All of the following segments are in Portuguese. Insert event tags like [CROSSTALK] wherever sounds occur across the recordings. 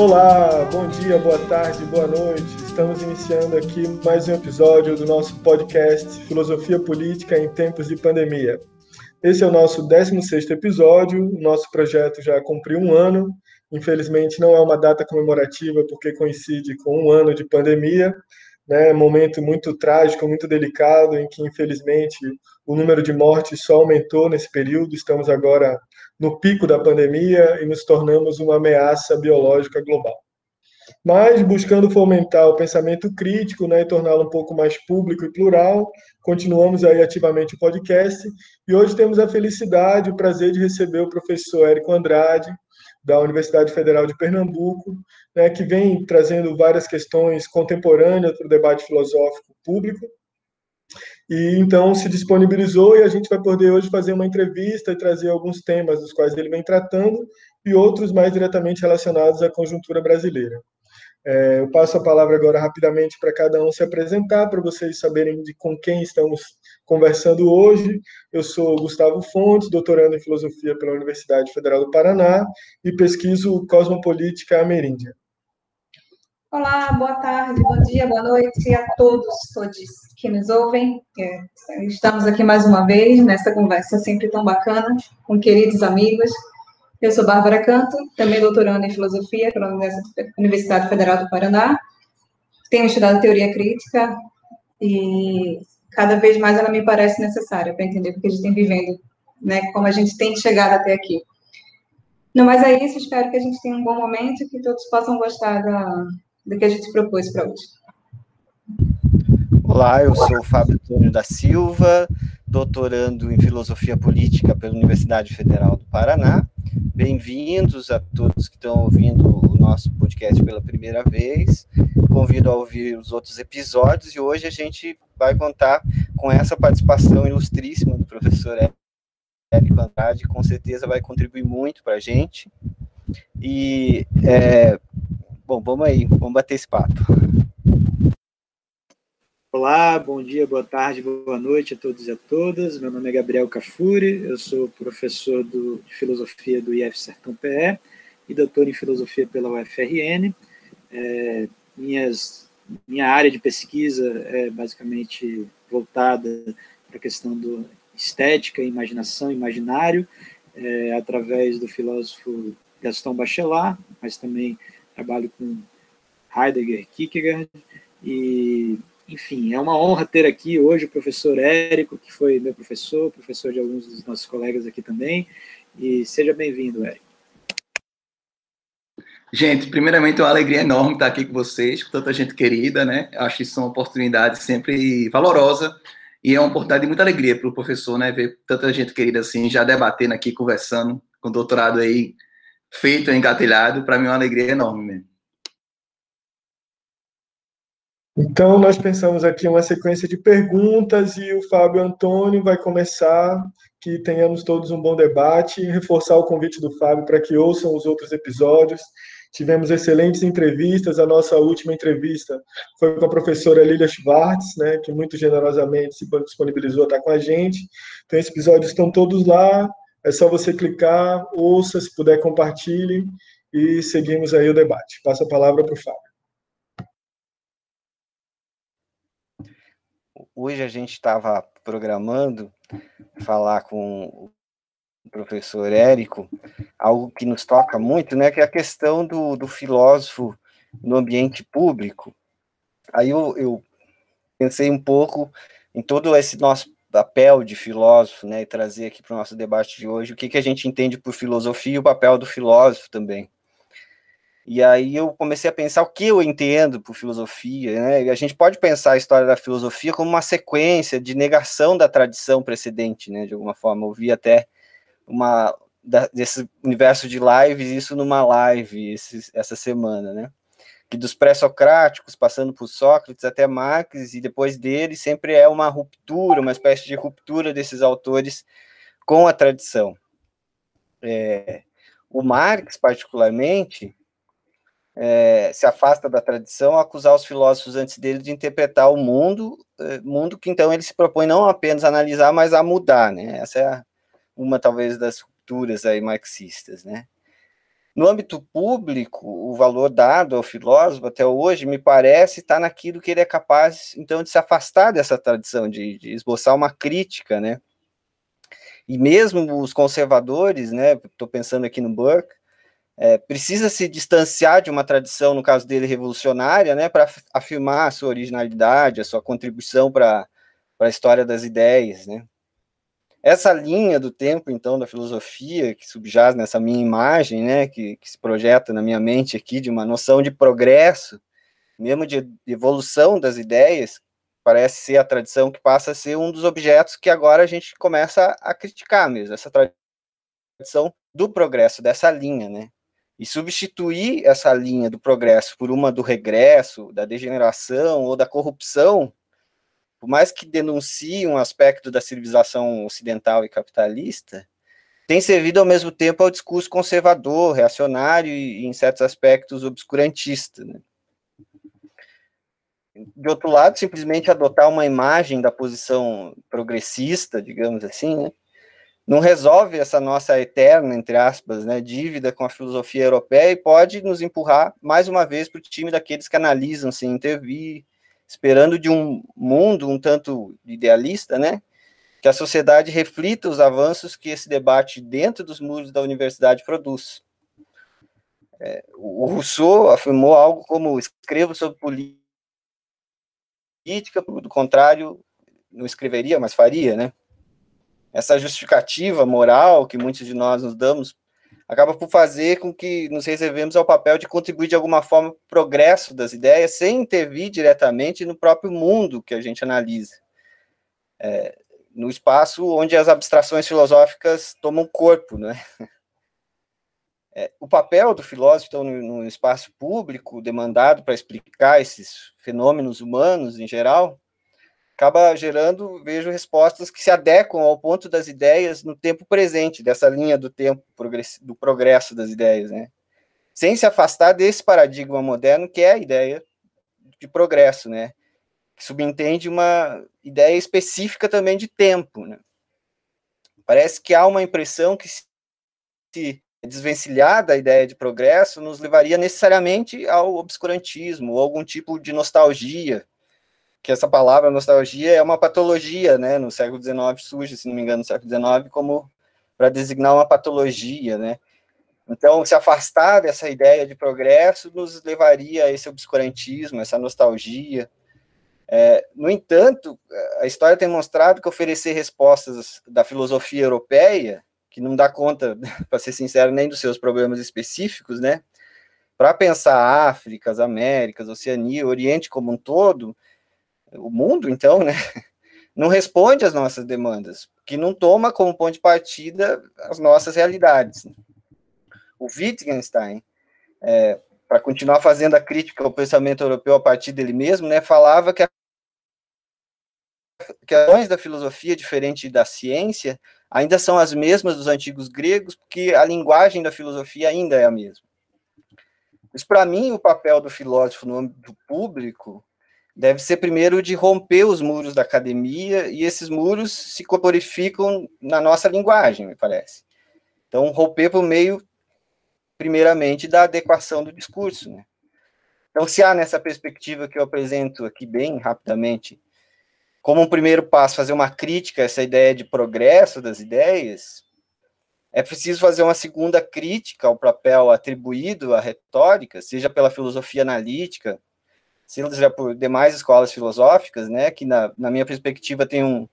Olá, bom dia, boa tarde, boa noite. Estamos iniciando aqui mais um episódio do nosso podcast Filosofia Política em Tempos de Pandemia. Esse é o nosso 16º episódio, nosso projeto já cumpriu um ano. Infelizmente não é uma data comemorativa porque coincide com um ano de pandemia, né? Momento muito trágico, muito delicado em que infelizmente o número de mortes só aumentou nesse período. Estamos agora no pico da pandemia e nos tornamos uma ameaça biológica global. Mas, buscando fomentar o pensamento crítico né, e torná-lo um pouco mais público e plural, continuamos aí ativamente o podcast e hoje temos a felicidade, o prazer de receber o professor Érico Andrade, da Universidade Federal de Pernambuco, né, que vem trazendo várias questões contemporâneas para o debate filosófico público e então se disponibilizou e a gente vai poder hoje fazer uma entrevista e trazer alguns temas dos quais ele vem tratando e outros mais diretamente relacionados à conjuntura brasileira. É, eu passo a palavra agora rapidamente para cada um se apresentar, para vocês saberem de com quem estamos conversando hoje. Eu sou Gustavo Fontes, doutorando em filosofia pela Universidade Federal do Paraná e pesquiso cosmopolítica ameríndia. Olá, boa tarde, bom dia, boa noite a todos, todos que nos ouvem. É, estamos aqui mais uma vez nessa conversa sempre tão bacana com queridos amigos. Eu sou Bárbara Canto, também doutorando em filosofia pela Universidade Federal do Paraná. Tenho estudado teoria crítica e cada vez mais ela me parece necessária para entender o que a gente tem vivendo, né, como a gente tem chegado até aqui. Não, mas é isso, espero que a gente tenha um bom momento e que todos possam gostar da, do que a gente propôs para hoje. Olá, eu sou o Fábio Antônio da Silva, doutorando em Filosofia Política pela Universidade Federal do Paraná. Bem-vindos a todos que estão ouvindo o nosso podcast pela primeira vez. Convido a ouvir os outros episódios e hoje a gente vai contar com essa participação ilustríssima do professor Érico Andrade, com certeza vai contribuir muito para a gente. E é, Bom, vamos aí, vamos bater esse papo. Olá, bom dia, boa tarde, boa noite a todos e a todas. Meu nome é Gabriel Cafuri, eu sou professor do, de filosofia do IF Sertão PE e doutor em filosofia pela UFRN. É, minhas, minha área de pesquisa é basicamente voltada para a questão do estética, imaginação, imaginário, é, através do filósofo Gaston Bachelard, mas também trabalho com Heidegger, Kierkegaard, e, enfim, é uma honra ter aqui hoje o professor Érico, que foi meu professor, professor de alguns dos nossos colegas aqui também, e seja bem-vindo, Érico. Gente, primeiramente, é uma alegria enorme estar aqui com vocês, com tanta gente querida, né? Acho que são oportunidades sempre valorosa e é uma oportunidade de muita alegria para o professor, né? Ver tanta gente querida assim, já debatendo aqui, conversando, com doutorado aí feito, engatilhado, para mim é uma alegria enorme mesmo. Então, nós pensamos aqui uma sequência de perguntas e o Fábio Antônio vai começar, que tenhamos todos um bom debate, reforçar o convite do Fábio para que ouçam os outros episódios. Tivemos excelentes entrevistas, a nossa última entrevista foi com a professora Lilia Schwartz, né, que muito generosamente se disponibilizou a estar com a gente. Então, esses episódios estão todos lá, é só você clicar, ouça, se puder, compartilhe e seguimos aí o debate. Passo a palavra para o Fábio. Hoje a gente estava programando falar com o professor Érico algo que nos toca muito, né, que é a questão do, do filósofo no ambiente público. Aí eu, eu pensei um pouco em todo esse nosso papel de filósofo, né, e trazer aqui para o nosso debate de hoje o que, que a gente entende por filosofia e o papel do filósofo também. E aí eu comecei a pensar o que eu entendo por filosofia, né? A gente pode pensar a história da filosofia como uma sequência de negação da tradição precedente, né? De alguma forma, eu vi até uma da, desse universo de lives isso numa live esse, essa semana, né? que dos pré-socráticos, passando por Sócrates até Marx, e depois dele, sempre é uma ruptura, uma espécie de ruptura desses autores com a tradição. É, o Marx, particularmente, é, se afasta da tradição acusar os filósofos antes dele de interpretar o mundo, é, mundo que então ele se propõe não apenas a analisar, mas a mudar, né? Essa é uma, talvez, das rupturas aí marxistas, né? No âmbito público, o valor dado ao filósofo até hoje me parece estar naquilo que ele é capaz, então, de se afastar dessa tradição, de, de esboçar uma crítica, né? E mesmo os conservadores, né? Estou pensando aqui no Burke, é, precisa se distanciar de uma tradição, no caso dele, revolucionária, né? Para afirmar a sua originalidade, a sua contribuição para a história das ideias, né? Essa linha do tempo, então, da filosofia, que subjaz nessa minha imagem, né, que, que se projeta na minha mente aqui, de uma noção de progresso, mesmo de evolução das ideias, parece ser a tradição que passa a ser um dos objetos que agora a gente começa a criticar mesmo, essa tradição do progresso, dessa linha, né? E substituir essa linha do progresso por uma do regresso, da degeneração ou da corrupção, por mais que denuncie um aspecto da civilização ocidental e capitalista, tem servido ao mesmo tempo ao discurso conservador, reacionário e, em certos aspectos, obscurantista. Né? De outro lado, simplesmente adotar uma imagem da posição progressista, digamos assim, né? Não resolve essa nossa eterna, entre aspas, né, dívida com a filosofia europeia e pode nos empurrar mais uma vez para o time daqueles que analisam sem intervir, esperando de um mundo um tanto idealista, né? Que a sociedade reflita os avanços que esse debate dentro dos muros da universidade produz. É, o Rousseau afirmou algo como: escrevo sobre política, do contrário, não escreveria, mas faria, né? Essa justificativa moral que muitos de nós nos damos acaba por fazer com que nos reservemos ao papel de contribuir de alguma forma para o progresso das ideias, sem intervir diretamente no próprio mundo que a gente analisa. É, no espaço onde as abstrações filosóficas tomam corpo, né? [LAUGHS] É, o papel do filósofo, então, no, no espaço público, demandado para explicar esses fenômenos humanos em geral, acaba gerando, vejo, respostas que se adequam ao ponto das ideias no tempo presente, dessa linha do tempo, do progresso das ideias, né? Sem se afastar desse paradigma moderno que é a ideia de progresso, né? Que subentende uma ideia específica também de tempo, né? Parece que há uma impressão que se desvencilhar da ideia de progresso nos levaria necessariamente ao obscurantismo, ou algum tipo de nostalgia, que essa palavra nostalgia é uma patologia, né? No século XIX surge, se não me engano, no século XIX, como para designar uma patologia, né? Então, se afastar dessa ideia de progresso nos levaria a esse obscurantismo, essa nostalgia. É, no entanto, a história tem mostrado que oferecer respostas da filosofia europeia, que não dá conta, [LAUGHS] para ser sincero, nem dos seus problemas específicos, né? Para pensar África, as Américas, Oceania, Oriente como um todo, o mundo, então, né, [LAUGHS] não responde às nossas demandas, que não toma como ponto de partida as nossas realidades. O Wittgenstein, é, para continuar fazendo a crítica ao pensamento europeu a partir dele mesmo, né, falava que, a, que as questões da filosofia, diferente da ciência, ainda são as mesmas dos antigos gregos, porque a linguagem da filosofia ainda é a mesma. Mas, para mim, o papel do filósofo no âmbito público deve ser primeiro de romper os muros da academia, e esses muros se corporificam na nossa linguagem, me parece. Então, romper por meio, primeiramente, da adequação do discurso. Né? Então, se há nessa perspectiva que eu apresento aqui bem rapidamente, como um primeiro passo, fazer uma crítica a essa ideia de progresso das ideias, é preciso fazer uma segunda crítica ao papel atribuído à retórica, seja pela filosofia analítica, seja por demais escolas filosóficas, né, que na, na minha perspectiva tem um,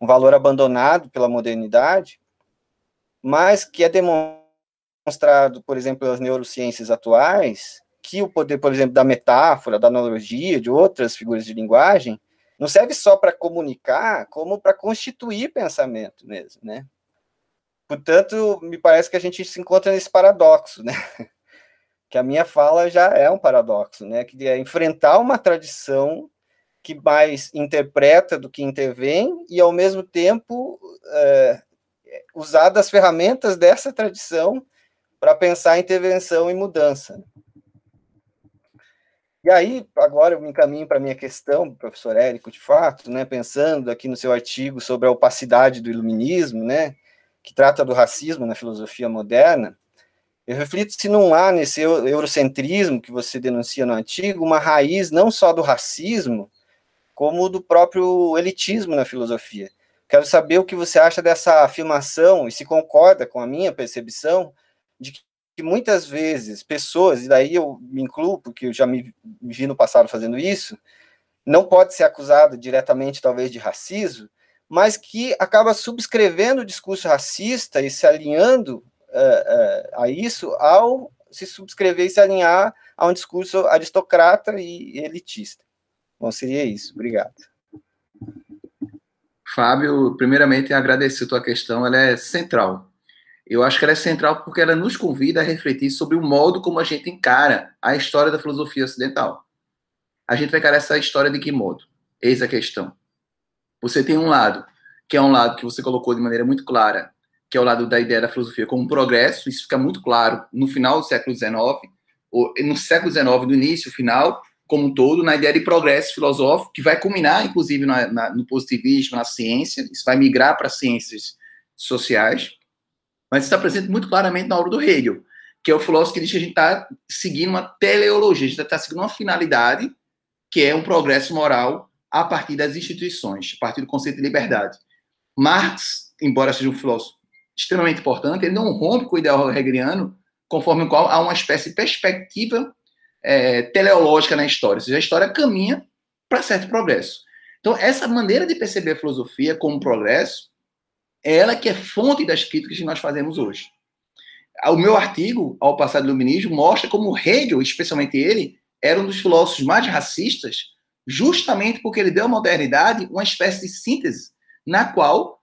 um valor abandonado pela modernidade, mas que é demonstrado, por exemplo, pelas neurociências atuais, que o poder, por exemplo, da metáfora, da analogia, de outras figuras de linguagem, não serve só para comunicar, como para constituir pensamento mesmo, né? Portanto, me parece que a gente se encontra nesse paradoxo, né? [LAUGHS] que a minha fala já é um paradoxo, né? Que é enfrentar uma tradição que mais interpreta do que intervém e, ao mesmo tempo, é, usar das ferramentas dessa tradição para pensar intervenção e mudança. E aí, agora eu me encaminho para a minha questão, professor Érico, de fato, né, pensando aqui no seu artigo sobre a opacidade do iluminismo, né, que trata do racismo na filosofia moderna, Eu reflito se não há nesse eurocentrismo que você denuncia no artigo uma raiz não só do racismo, como do próprio elitismo na filosofia. Quero saber o que você acha dessa afirmação e se concorda com a minha percepção de que muitas vezes pessoas, e daí eu me incluo, porque eu já me, vi no passado fazendo isso, não pode ser acusado diretamente, talvez, de racismo, mas que acaba subscrevendo o discurso racista e se alinhando uh, uh, a isso ao se subscrever e se alinhar a um discurso aristocrata e elitista. Bom, seria isso. Obrigado. Fábio, primeiramente agradecer a tua questão, ela é central. Eu acho que ela é central porque ela nos convida a refletir sobre o modo como a gente encara a história da filosofia ocidental. A gente vai encarar essa história de que modo? Eis a questão. Você tem um lado, que é um lado que você colocou de maneira muito clara, que é o lado da ideia da filosofia como progresso, isso fica muito claro no final do século XIX, ou no século XIX, do início, final, como um todo, na ideia de progresso filosófico, que vai culminar, inclusive, na, na, no positivismo, na ciência, isso vai migrar para ciências sociais, mas está presente muito claramente na obra do Hegel, que é o filósofo que diz que a gente está seguindo uma teleologia, a gente está seguindo uma finalidade, que é um progresso moral a partir das instituições, a partir do conceito de liberdade. Marx, embora seja um filósofo extremamente importante, ele não rompe com o ideal hegeliano, conforme o qual há uma espécie de perspectiva é, teleológica na história, ou seja, a história caminha para certo progresso. Então, essa maneira de perceber a filosofia como progresso é ela que é fonte das críticas que nós fazemos hoje. O meu artigo, ao passar do iluminismo, mostra como Hegel, especialmente ele, era um dos filósofos mais racistas, justamente porque ele deu à modernidade uma espécie de síntese na qual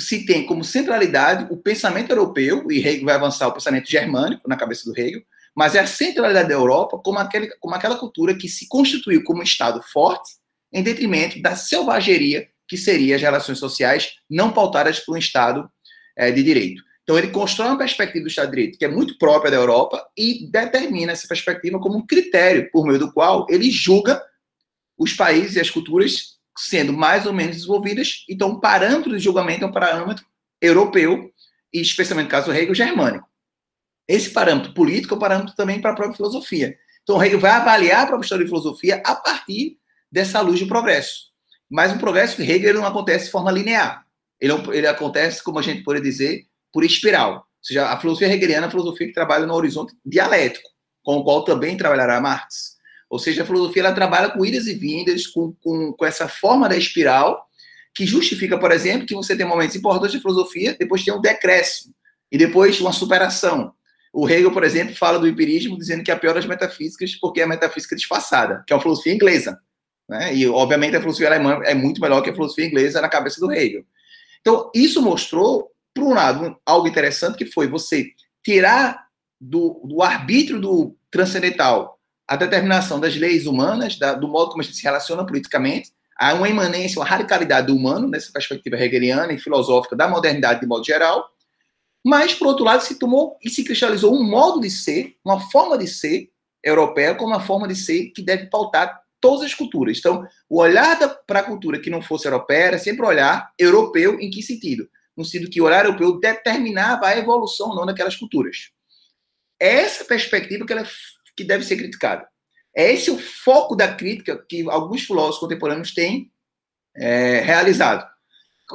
se tem como centralidade o pensamento europeu, e Hegel vai avançar o pensamento germânico na cabeça do Hegel, mas é a centralidade da Europa como, aquele, como aquela cultura que se constituiu como um Estado forte em detrimento da selvageria que seria as relações sociais não pautadas por um Estado é, de direito. Então, ele constrói uma perspectiva do Estado de Direito que é muito própria da Europa e determina essa perspectiva como um critério por meio do qual ele julga os países e as culturas sendo mais ou menos desenvolvidas. Então, o parâmetro de julgamento é um parâmetro europeu e, especialmente no caso do Hegel, germânico. Esse parâmetro político é um parâmetro também para a própria filosofia. Então, Hegel vai avaliar a própria história de filosofia a partir dessa luz de progresso. Mas o progresso de Hegel não acontece de forma linear. Ele, é ele acontece, como a gente pode dizer, por espiral. Ou seja, a filosofia hegeliana é a filosofia que trabalha no horizonte dialético, com o qual também trabalhará Marx. Ou seja, a filosofia ela trabalha com idas e vindas, com, com, com essa forma da espiral, que justifica, por exemplo, que você tem momentos importantes de filosofia, depois tem um decréscimo, e depois uma superação. O Hegel, por exemplo, fala do empirismo dizendo que é a pior das metafísicas porque é a metafísica disfarçada, que é a filosofia inglesa. Né? E, obviamente, a filosofia alemã é muito melhor que a filosofia inglesa na cabeça do Hegel. Então, isso mostrou, por um lado, algo interessante, que foi você tirar do, do arbítrio do transcendental a determinação das leis humanas, da, do modo como a gente se relaciona politicamente, há uma imanência, uma radicalidade do humano, nessa perspectiva hegeliana e filosófica da modernidade de modo geral, mas, por outro lado, se tomou e se cristalizou um modo de ser, uma forma de ser europeia, como uma forma de ser que deve pautar todas as culturas. Então, o olhar para a cultura que não fosse europeia era sempre olhar europeu em que sentido? No sentido que o olhar europeu determinava a evolução ou não daquelas culturas. É essa perspectiva que, ela, que deve ser criticada. É esse o foco da crítica que alguns filósofos contemporâneos têm é, realizado.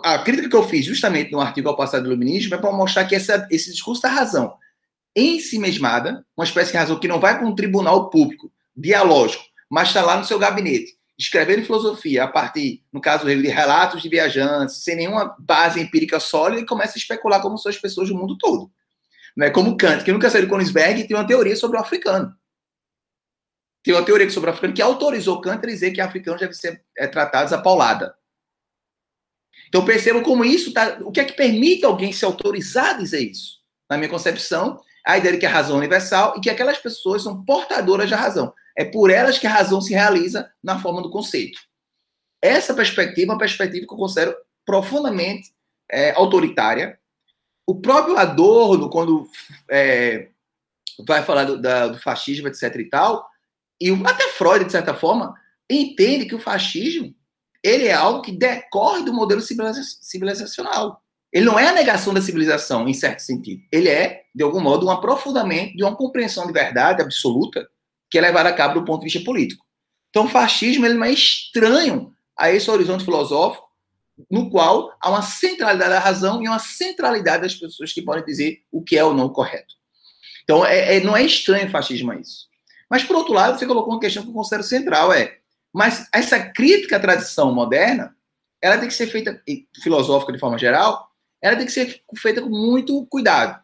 A crítica que eu fiz justamente no artigo ao passado do iluminismo é para mostrar que essa, esse discurso da razão em si mesmada, uma espécie de razão que não vai para um tribunal público, dialógico, mas está lá no seu gabinete, escrevendo filosofia a partir, no caso de relatos de viajantes, sem nenhuma base empírica sólida, e começa a especular como são as pessoas do mundo todo. Não é como Kant, que nunca saiu de Königsberg e tem uma teoria sobre o africano. Tem uma teoria sobre o africano que autorizou Kant a dizer que africanos devem ser é, tratados a paulada. Então percebam como isso tá. O que é que permite alguém se autorizar a dizer isso? Na minha concepção, a ideia de que a razão é universal e que aquelas pessoas são portadoras da razão. É por elas que a razão se realiza na forma do conceito. Essa perspectiva é uma perspectiva que eu considero profundamente é, autoritária. O próprio Adorno, quando é, vai falar do, da, do, fascismo, etc. e tal, e até Freud, de certa forma, entende que o fascismo ele é algo que decorre do modelo civilizacional. Ele não é a negação da civilização, em certo sentido. Ele é, de algum modo, um aprofundamento de uma compreensão de verdade absoluta que é levada a cabo do ponto de vista político. Então, o fascismo ele não é estranho a esse horizonte filosófico no qual há uma centralidade da razão e uma centralidade das pessoas que podem dizer o que é ou não correto. Então, é, é, não é estranho o fascismo a isso. Mas, por outro lado, você colocou uma questão que eu considero central, é, mas essa crítica à tradição moderna, ela tem que ser feita, filosófica de forma geral, ela tem que ser feita com muito cuidado.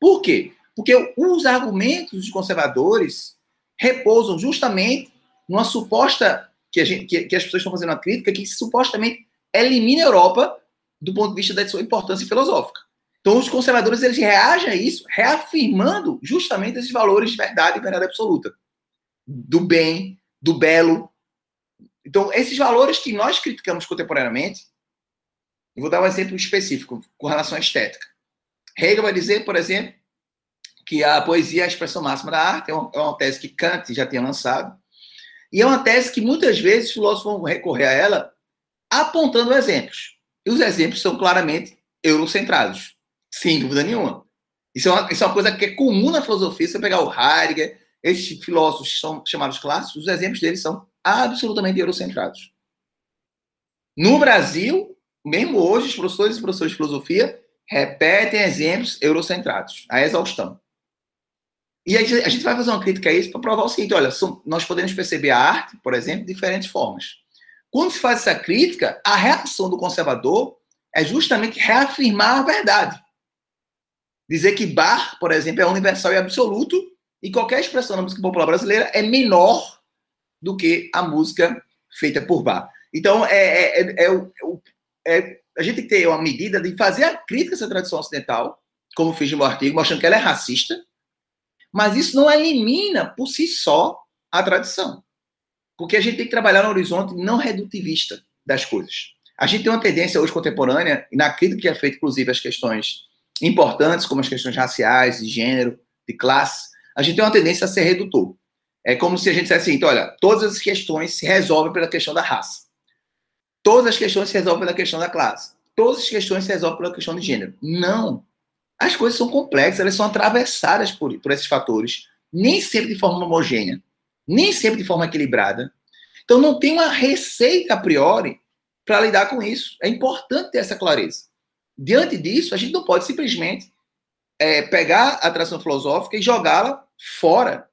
Por quê? Porque os argumentos dos conservadores repousam justamente numa suposta que, gente, que, que as pessoas estão fazendo uma crítica que supostamente elimina a Europa do ponto de vista da sua importância filosófica. Então, os conservadores eles reagem a isso, reafirmando justamente esses valores de verdade e verdade absoluta, do bem, do belo. Então, esses valores que nós criticamos contemporaneamente, eu vou dar um exemplo específico com relação à estética. Hegel vai dizer, por exemplo, que a poesia é a expressão máxima da arte, é uma, é uma tese que Kant já tinha lançado, e é uma tese que muitas vezes os filósofos vão recorrer a ela apontando exemplos. E os exemplos são claramente eurocentrados, sem dúvida nenhuma. Isso é, uma, isso é uma coisa que é comum na filosofia. Você pegar o Heidegger, esses filósofos são chamados clássicos, os exemplos deles são absolutamente eurocentrados. No Brasil, mesmo hoje, os professores e professores de filosofia repetem exemplos eurocentrados, a exaustão. E a gente vai fazer uma crítica a isso para provar o seguinte: olha, nós podemos perceber a arte, por exemplo, de diferentes formas. Quando se faz essa crítica, a reação do conservador é justamente reafirmar a verdade. Dizer que bar, por exemplo, é universal e absoluto, e qualquer expressão na música popular brasileira é menor do que a música feita por bar. Então, é, é, é, é, a gente tem que ter uma medida de fazer a crítica a essa tradição ocidental, como fiz no meu artigo, mostrando que ela é racista, mas isso não elimina por si só a tradição. Porque a gente tem que trabalhar no horizonte não redutivista das coisas. A gente tem uma tendência hoje contemporânea, e na crítica que é feita, inclusive, as questões importantes, como as questões raciais, de gênero, de classe, a gente tem uma tendência a ser redutor. É como se a gente dissesse assim, olha, todas as questões se resolvem pela questão da raça. Todas as questões se resolvem pela questão da classe. Todas as questões se resolvem pela questão de gênero. Não. As coisas são complexas, elas são atravessadas por, por esses fatores, nem sempre de forma homogênea, nem sempre de forma equilibrada. Então não tem uma receita a priori para lidar com isso. É importante ter essa clareza. Diante disso, a gente não pode simplesmente é, pegar a atração filosófica e jogá-la fora,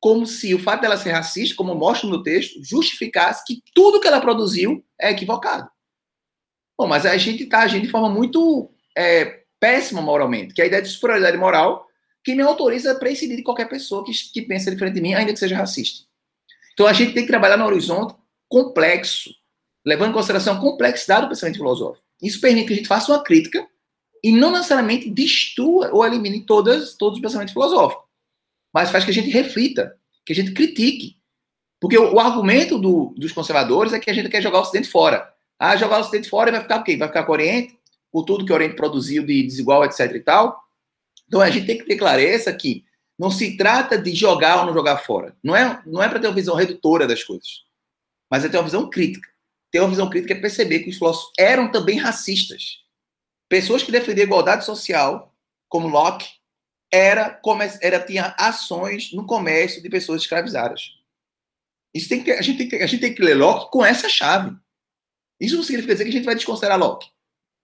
como se o fato dela ser racista, como mostra no texto, justificasse que tudo que ela produziu é equivocado. Bom, mas a gente está agindo de forma muito é, péssima moralmente, que é a ideia de superioridade moral que me autoriza a prescindir de qualquer pessoa que, que pensa diferente de mim, ainda que seja racista. Então a gente tem que trabalhar no horizonte complexo, levando em consideração a complexidade do pensamento filosófico. Isso permite que a gente faça uma crítica e não necessariamente destrua ou elimine todas, todos os pensamentos filosóficos, mas faz que a gente reflita, que a gente critique. Porque o, o argumento do, dos conservadores é que a gente quer jogar o Ocidente fora. Ah, jogar o Ocidente fora vai ficar o quê? Vai ficar com o Oriente? por tudo que o Oriente produziu de desigual, etc e tal. Então a gente tem que ter clareza que não se trata de jogar ou não jogar fora. Não é, não é para ter uma visão redutora das coisas, mas é ter uma visão crítica. Ter uma visão crítica é perceber que os filósofos eram também racistas. Pessoas que defendiam a igualdade social, como Locke, era, era tinha ações no comércio de pessoas escravizadas. Isso tem que, a, gente tem que, a gente tem que ler Locke com essa chave. Isso não significa dizer que a gente vai desconsiderar Locke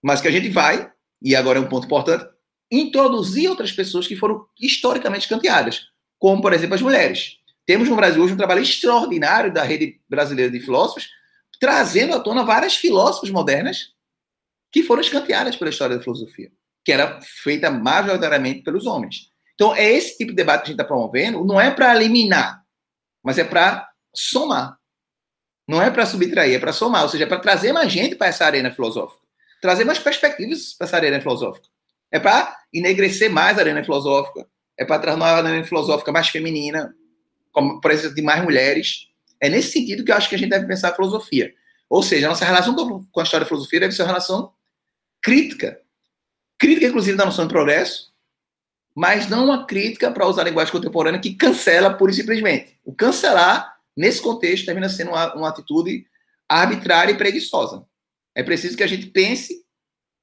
mas que a gente vai, e agora é um ponto importante, introduzir outras pessoas que foram historicamente canteadas, como, por exemplo, as mulheres. Temos no Brasil hoje um trabalho extraordinário da rede brasileira de filósofos, trazendo à tona várias filósofas modernas que foram escanteadas pela história da filosofia, que era feita majoritariamente pelos homens. Então, é esse tipo de debate que a gente está promovendo, não é para eliminar, mas é para somar. Não é para subtrair, é para somar, ou seja, é para trazer mais gente para essa arena filosófica trazer mais perspectivas para essa arena filosófica. É para enegrecer mais a arena filosófica, é para trazer uma arena filosófica mais feminina, com presença de mais mulheres. É nesse sentido que eu acho que a gente deve pensar a filosofia. Ou seja, a nossa relação com a história da filosofia deve ser uma relação crítica. Crítica, inclusive, da noção de progresso, mas não uma crítica, para usar a linguagem contemporânea, que cancela pura e simplesmente. O cancelar, nesse contexto, termina sendo uma, uma atitude arbitrária e preguiçosa. É preciso que a gente pense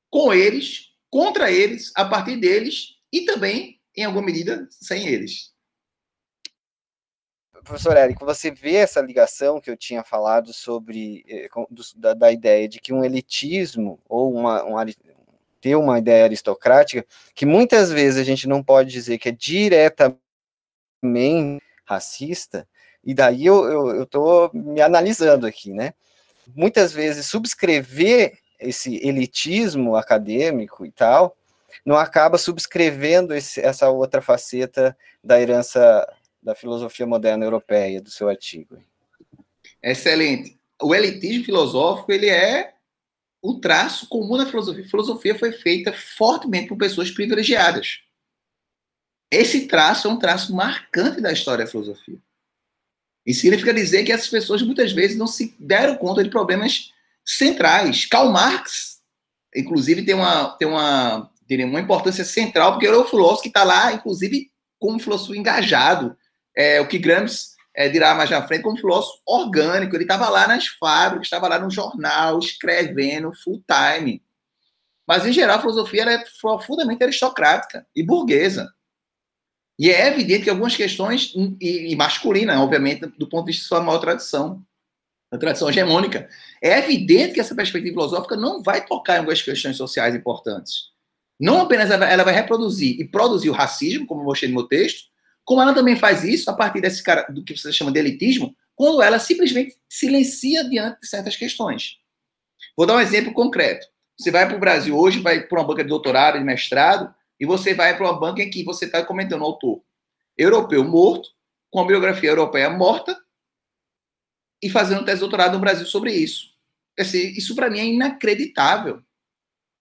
com eles, contra eles, a partir deles e também, em alguma medida, sem eles. Professor Érico, você vê essa ligação que eu tinha falado sobre eh, da, da, ideia de que um elitismo ou uma, um, ter uma ideia aristocrática, que muitas vezes a gente não pode dizer que é diretamente racista, e daí eu estou me analisando aqui, né? Muitas vezes subscrever esse elitismo acadêmico e tal, não acaba subscrevendo esse, essa outra faceta da herança da filosofia moderna europeia, do seu artigo. Excelente. O elitismo filosófico, ele é o traço comum da filosofia. Filosofia foi feita fortemente por pessoas privilegiadas. Esse traço é um traço marcante da história da filosofia. E significa dizer que essas pessoas muitas vezes não se deram conta de problemas centrais. Karl Marx, inclusive, tem uma, tem uma, tem uma importância central, porque ele é o filósofo que está lá, inclusive, como filósofo engajado. É, o que Gramsci é, dirá mais na frente, como filósofo orgânico. Ele estava lá nas fábricas, estava lá no jornal, escrevendo full time. Mas, em geral, a filosofia é profundamente aristocrática e burguesa. E é evidente que algumas questões, e, e masculina, obviamente, do ponto de vista de sua maior tradição, a tradição hegemônica, é evidente que essa perspectiva filosófica não vai tocar em algumas questões sociais importantes. Não apenas ela vai reproduzir e produzir o racismo, como eu mostrei no meu texto, como ela também faz isso a partir desse cara, do que você chama de elitismo, quando ela simplesmente silencia diante de certas questões. Vou dar um exemplo concreto. Você vai para o Brasil hoje, vai para uma banca de doutorado, de mestrado, e você vai para uma banca em que você está comentando um autor europeu morto, com a biografia europeia morta, e fazendo tese de doutorado no Brasil sobre isso. Isso, para mim, é inacreditável.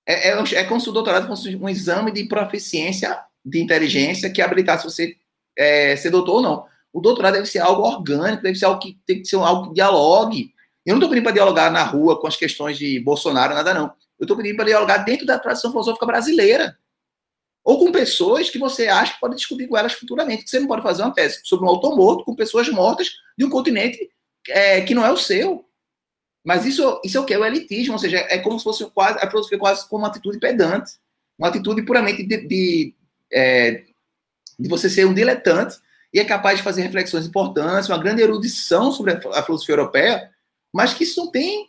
É, é, é como se o doutorado fosse um exame de proficiência, de inteligência, que habilitasse você é, ser doutor ou não. O doutorado deve ser algo orgânico, deve ser algo que tem que ser algo que dialogue. Eu não estou pedindo para dialogar na rua com as questões de Bolsonaro, nada não. Eu estou pedindo para dialogar dentro da tradição filosófica brasileira. Ou com pessoas que você acha que pode discutir com elas futuramente. Você não pode fazer uma tese sobre um autor morto com pessoas mortas de um continente é, que não é o seu. Mas isso, isso é o que? É o elitismo, ou seja, é como se fosse quase, a filosofia quase como uma atitude pedante. Uma atitude puramente de, de é, de você ser um diletante e é capaz de fazer reflexões importantes, uma grande erudição sobre a filosofia europeia, mas que isso não tem,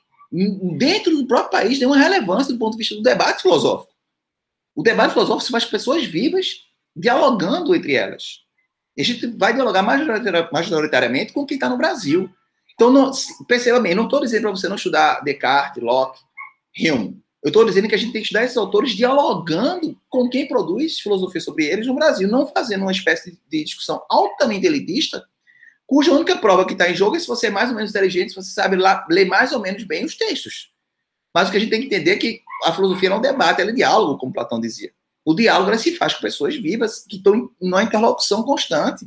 dentro do próprio país, nenhuma relevância do ponto de vista do debate filosófico. O debate filosófico se faz pessoas vivas dialogando entre elas. E a gente vai dialogar majoritariamente com quem está no Brasil. Então, não, perceba bem, não estou dizendo para você não estudar Descartes, Locke, Hume. Eu estou dizendo que a gente tem que estudar esses autores dialogando com quem produz filosofia sobre eles no Brasil, não fazendo uma espécie de discussão altamente elitista, cuja única prova que está em jogo é se você é mais ou menos inteligente, se você sabe ler mais ou menos bem os textos. Mas o que a gente tem que entender é que a filosofia não é um debate, ela é diálogo, como Platão dizia. O diálogo se faz com pessoas vivas que estão em uma interlocução constante.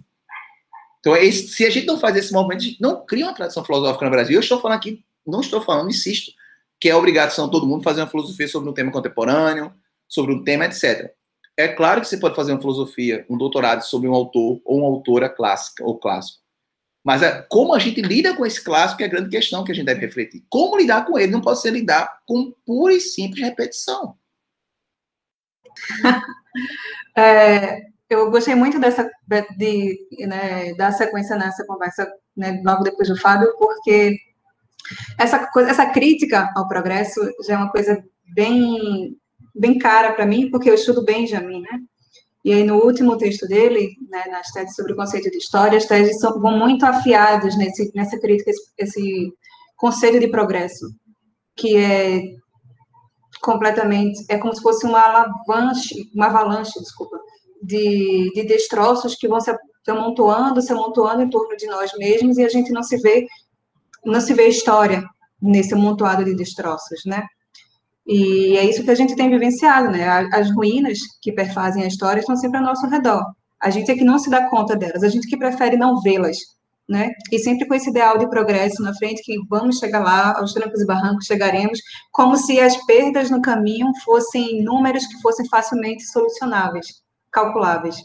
Então, se a gente não faz esse movimento, a gente não cria uma tradição filosófica no Brasil. Eu estou falando aqui, não estou falando, insisto, que é obrigação todo mundo fazer uma filosofia sobre um tema contemporâneo, sobre um tema, etc. É claro que você pode fazer uma filosofia, um doutorado sobre um autor ou uma autora clássica ou clássico. Mas é como a gente lida com esse clássico é a grande questão que a gente deve refletir. Como lidar com ele? Não pode ser lidar com pura e simples repetição. [LAUGHS] é, eu gostei muito dessa de, né, da sequência nessa conversa, né, logo depois do Fábio, porque essa, coisa, essa crítica ao progresso já é uma coisa bem, bem cara para mim, porque eu estudo Benjamin, né? E aí, no último texto dele, né, nas teses sobre o conceito de história, as teses são, vão muito afiadas nesse, nessa crítica, esse, esse conceito de progresso, que é completamente, é como se fosse uma avalanche, uma avalanche, desculpa, de, de destroços que vão se amontoando, se amontoando em torno de nós mesmos, e a gente não se vê não se vê história nesse amontoado de destroços, né? E é isso que a gente tem vivenciado, né? As ruínas que perfazem a história estão sempre ao nosso redor. A gente é que não se dá conta delas, a gente que prefere não vê-las, né? E sempre com esse ideal de progresso na frente, que vamos chegar lá, aos trancos e barrancos chegaremos, como se as perdas no caminho fossem números que fossem facilmente solucionáveis, calculáveis.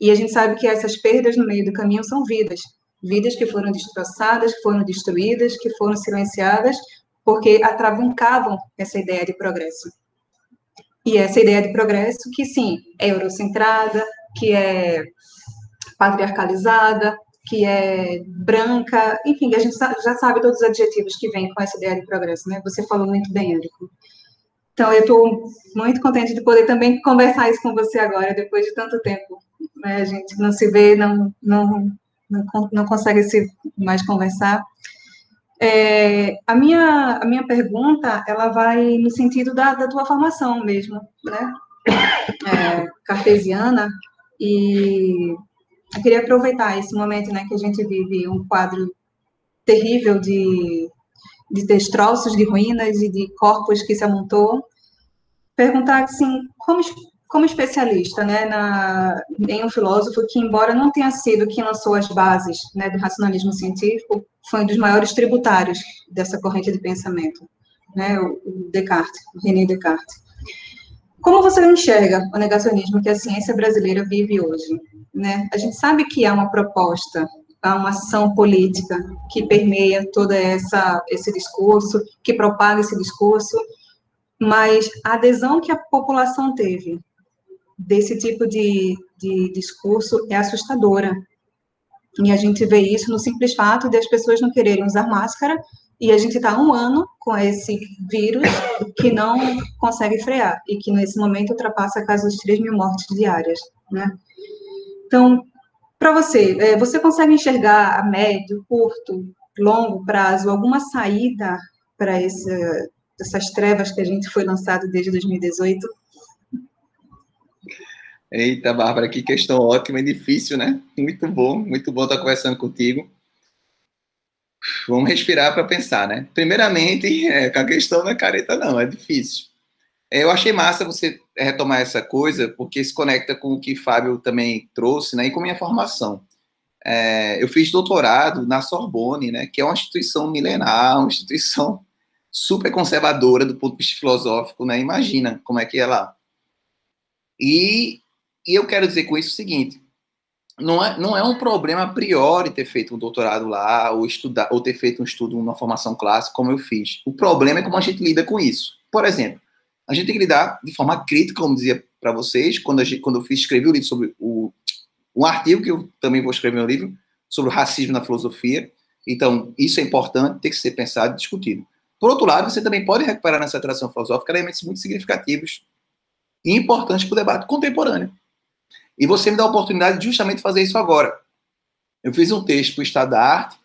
E a gente sabe que essas perdas no meio do caminho são vidas, vidas que foram destroçadas, que foram destruídas, que foram silenciadas, porque atravancavam essa ideia de progresso. E essa ideia de progresso, que sim, é eurocentrada, que é patriarcalizada, que é branca, enfim, a gente já sabe todos os adjetivos que vêm com essa ideia de progresso, né? Você falou muito bem, Érico. Então, eu estou muito contente de poder também conversar isso com você agora, depois de tanto tempo. Né? A gente não se vê, não, não, não, não consegue se mais conversar. É, a, minha, a minha pergunta, ela vai no sentido da, da tua formação mesmo, né? É, cartesiana, e eu queria aproveitar esse momento, né, que a gente vive um quadro terrível de, de destroços, de ruínas e de corpos que se amontou, perguntar, assim, como, como especialista, né, na, em um filósofo que, embora não tenha sido quem lançou as bases, né, do racionalismo científico, foi um dos maiores tributários dessa corrente de pensamento, né, o, Descartes, o René Descartes. Como você enxerga o negacionismo que a ciência brasileira vive hoje? Né? A gente sabe que há uma proposta, há uma ação política que permeia todo essa, esse discurso, que propaga esse discurso, mas a adesão que a população teve desse tipo de, de discurso é assustadora. E a gente vê isso no simples fato de as pessoas não quererem usar máscara e a gente está um ano com esse vírus que não consegue frear e que nesse momento ultrapassa a casa dos 3 mil mortes diárias, né? Então, para você, é, você consegue enxergar a médio, curto, longo prazo alguma saída para essas trevas que a gente foi lançado desde 2018? Eita, Bárbara, que questão ótima e difícil, né? Muito bom, muito bom estar conversando contigo. Vamos respirar para pensar, né? Primeiramente, [LAUGHS] é, a questão não é careta, não, é difícil. É, eu achei massa você retomar essa coisa, porque se conecta com o que Fábio também trouxe, né? E com minha formação. É, eu fiz doutorado na Sorbonne, né? Que é uma instituição milenar, uma instituição [LAUGHS] super conservadora do ponto de vista filosófico, né? Imagina como é que é lá. E, e eu quero dizer com isso o seguinte: não é, não é um problema a priori ter feito um doutorado lá, ou estudar, ou ter feito um estudo, uma formação clássica, como eu fiz. O problema é como a gente lida com isso. Por exemplo, a gente tem que lidar de forma crítica, como dizia para vocês, quando, gente, quando eu fiz, escrevi o livro sobre o, um artigo que eu também vou escrever no livro, sobre o racismo na filosofia. Então, isso é importante, tem que ser pensado e discutido. Por outro lado, você também pode recuperar nessa tradição filosófica elementos muito significativos e importantes para o debate contemporâneo. E você me dá a oportunidade de justamente fazer isso agora. Eu fiz um texto para o Estado da Arte,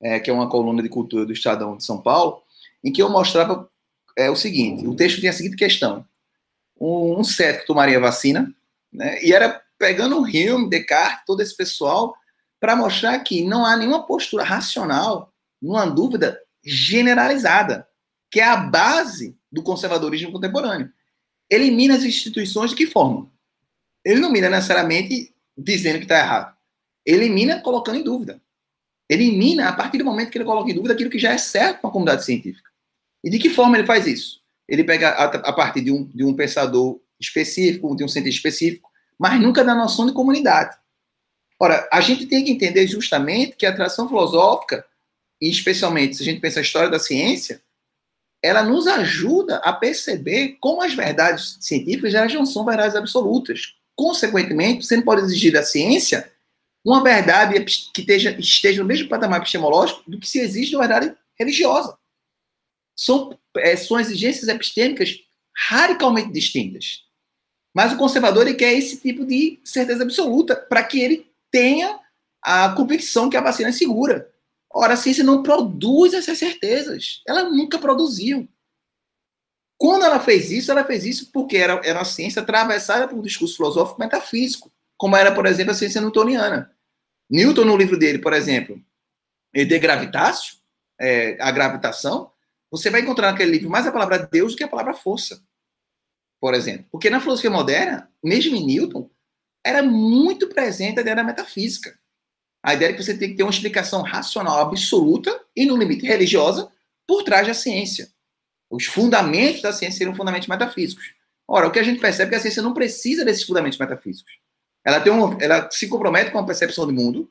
é, que é uma coluna de cultura do Estadão de São Paulo, em que eu mostrava é, o seguinte: o texto tinha a seguinte questão. Um, um cético tomaria vacina, né, e era pegando o Hume, Descartes, todo esse pessoal, para mostrar que não há nenhuma postura racional, nenhuma dúvida generalizada, que é a base do conservadorismo contemporâneo. Elimina as instituições de que forma? Ele não mira necessariamente dizendo que está errado. Elimina colocando em dúvida. Elimina a partir do momento que ele coloca em dúvida aquilo que já é certo para a comunidade científica. E de que forma ele faz isso? Ele pega a, a partir de um, de um pensador específico, de um cientista específico, mas nunca da noção de comunidade. Ora, a gente tem que entender justamente que a tradição filosófica, e especialmente se a gente pensa a história da ciência, ela nos ajuda a perceber como as verdades científicas já não são verdades absolutas, Consequentemente, você não pode exigir da ciência uma verdade que esteja, esteja no mesmo patamar epistemológico do que se exige da verdade religiosa. São, é, são exigências epistêmicas radicalmente distintas. Mas o conservador ele quer esse tipo de certeza absoluta para que ele tenha a convicção que a vacina é segura. Ora, a ciência não produz essas certezas. Ela nunca produziu. Quando ela fez isso, ela fez isso porque era, era uma ciência atravessada por um discurso filosófico metafísico, como era, por exemplo, a ciência newtoniana. Newton, no livro dele, por exemplo, De Gravitatio, é, a gravitação, você vai encontrar naquele livro mais a palavra Deus do que a palavra força, por exemplo. Porque na filosofia moderna, mesmo em Newton, era muito presente a ideia da metafísica. A ideia de que você tem que ter uma explicação racional absoluta e, no limite, religiosa por trás da ciência. Os fundamentos da ciência seriam fundamentos metafísicos. Ora, o que a gente percebe é que a ciência não precisa desses fundamentos metafísicos. Ela, tem um, ela se compromete com a percepção do mundo,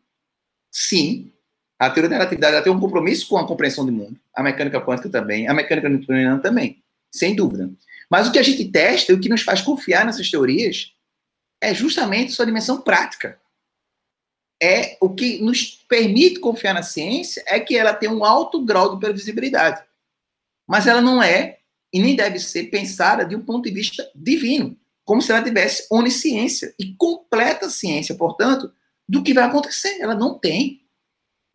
sim. A teoria da relatividade ela tem um compromisso com a compreensão do mundo. A mecânica quântica também. A mecânica newtoniana também, sem dúvida. Mas o que a gente testa e o que nos faz confiar nessas teorias é justamente sua dimensão prática. É o que nos permite confiar na ciência é que ela tem um alto grau de previsibilidade. Mas ela não é e nem deve ser pensada de um ponto de vista divino, como se ela tivesse onisciência e completa ciência, portanto, do que vai acontecer. Ela não tem.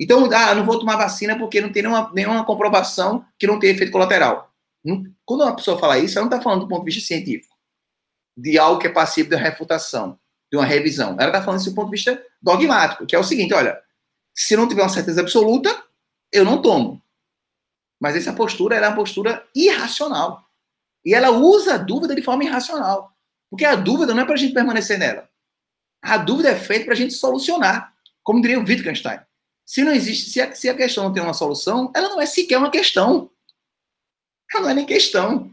Então, ah, não vou tomar vacina porque não tem nenhuma, nenhuma comprovação que não tem efeito colateral. Quando uma pessoa fala isso, ela não está falando do ponto de vista científico, de algo que é passível de refutação, de uma revisão. Ela está falando isso do ponto de vista dogmático, que é o seguinte: olha, se não tiver uma certeza absoluta, eu não tomo. Mas essa postura é uma postura irracional. E ela usa a dúvida de forma irracional. Porque a dúvida não é para a gente permanecer nela. A dúvida é feita para a gente solucionar. Como diria o Wittgenstein. Se não existe, se a, se a questão não tem uma solução, ela não é sequer uma questão. Ela não é nem questão.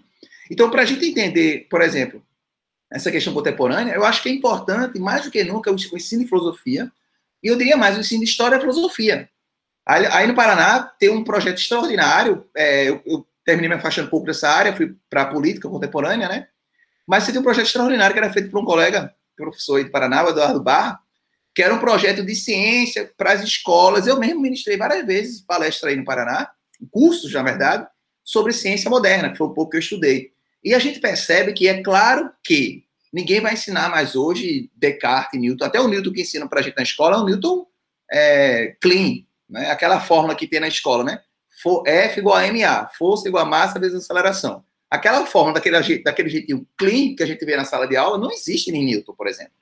Então, para a gente entender, por exemplo, essa questão contemporânea, eu acho que é importante, mais do que nunca, o ensino de filosofia, e eu diria mais, o ensino de história e filosofia. Aí, aí, no Paraná tem um projeto extraordinário, é, eu, eu, terminei me afastando um pouco dessa área, fui para a política contemporânea, né? Mas você tem um projeto extraordinário que era feito por um colega, professor de Paraná, o Eduardo Barra, que era um projeto de ciência para as escolas. Eu mesmo ministrei várias vezes palestra aí no Paraná, cursos, na verdade, sobre ciência moderna, que foi um pouco que eu estudei. E a gente percebe que é claro que ninguém vai ensinar mais hoje Descartes Newton. Até o Newton que ensina para a gente na escola é o Newton é, clean, né? aquela fórmula que tem na escola, né? F igual a MA, força igual a massa vezes aceleração. Aquela fórmula daquele, daquele jeitinho clean que a gente vê na sala de aula não existe em Newton, por exemplo.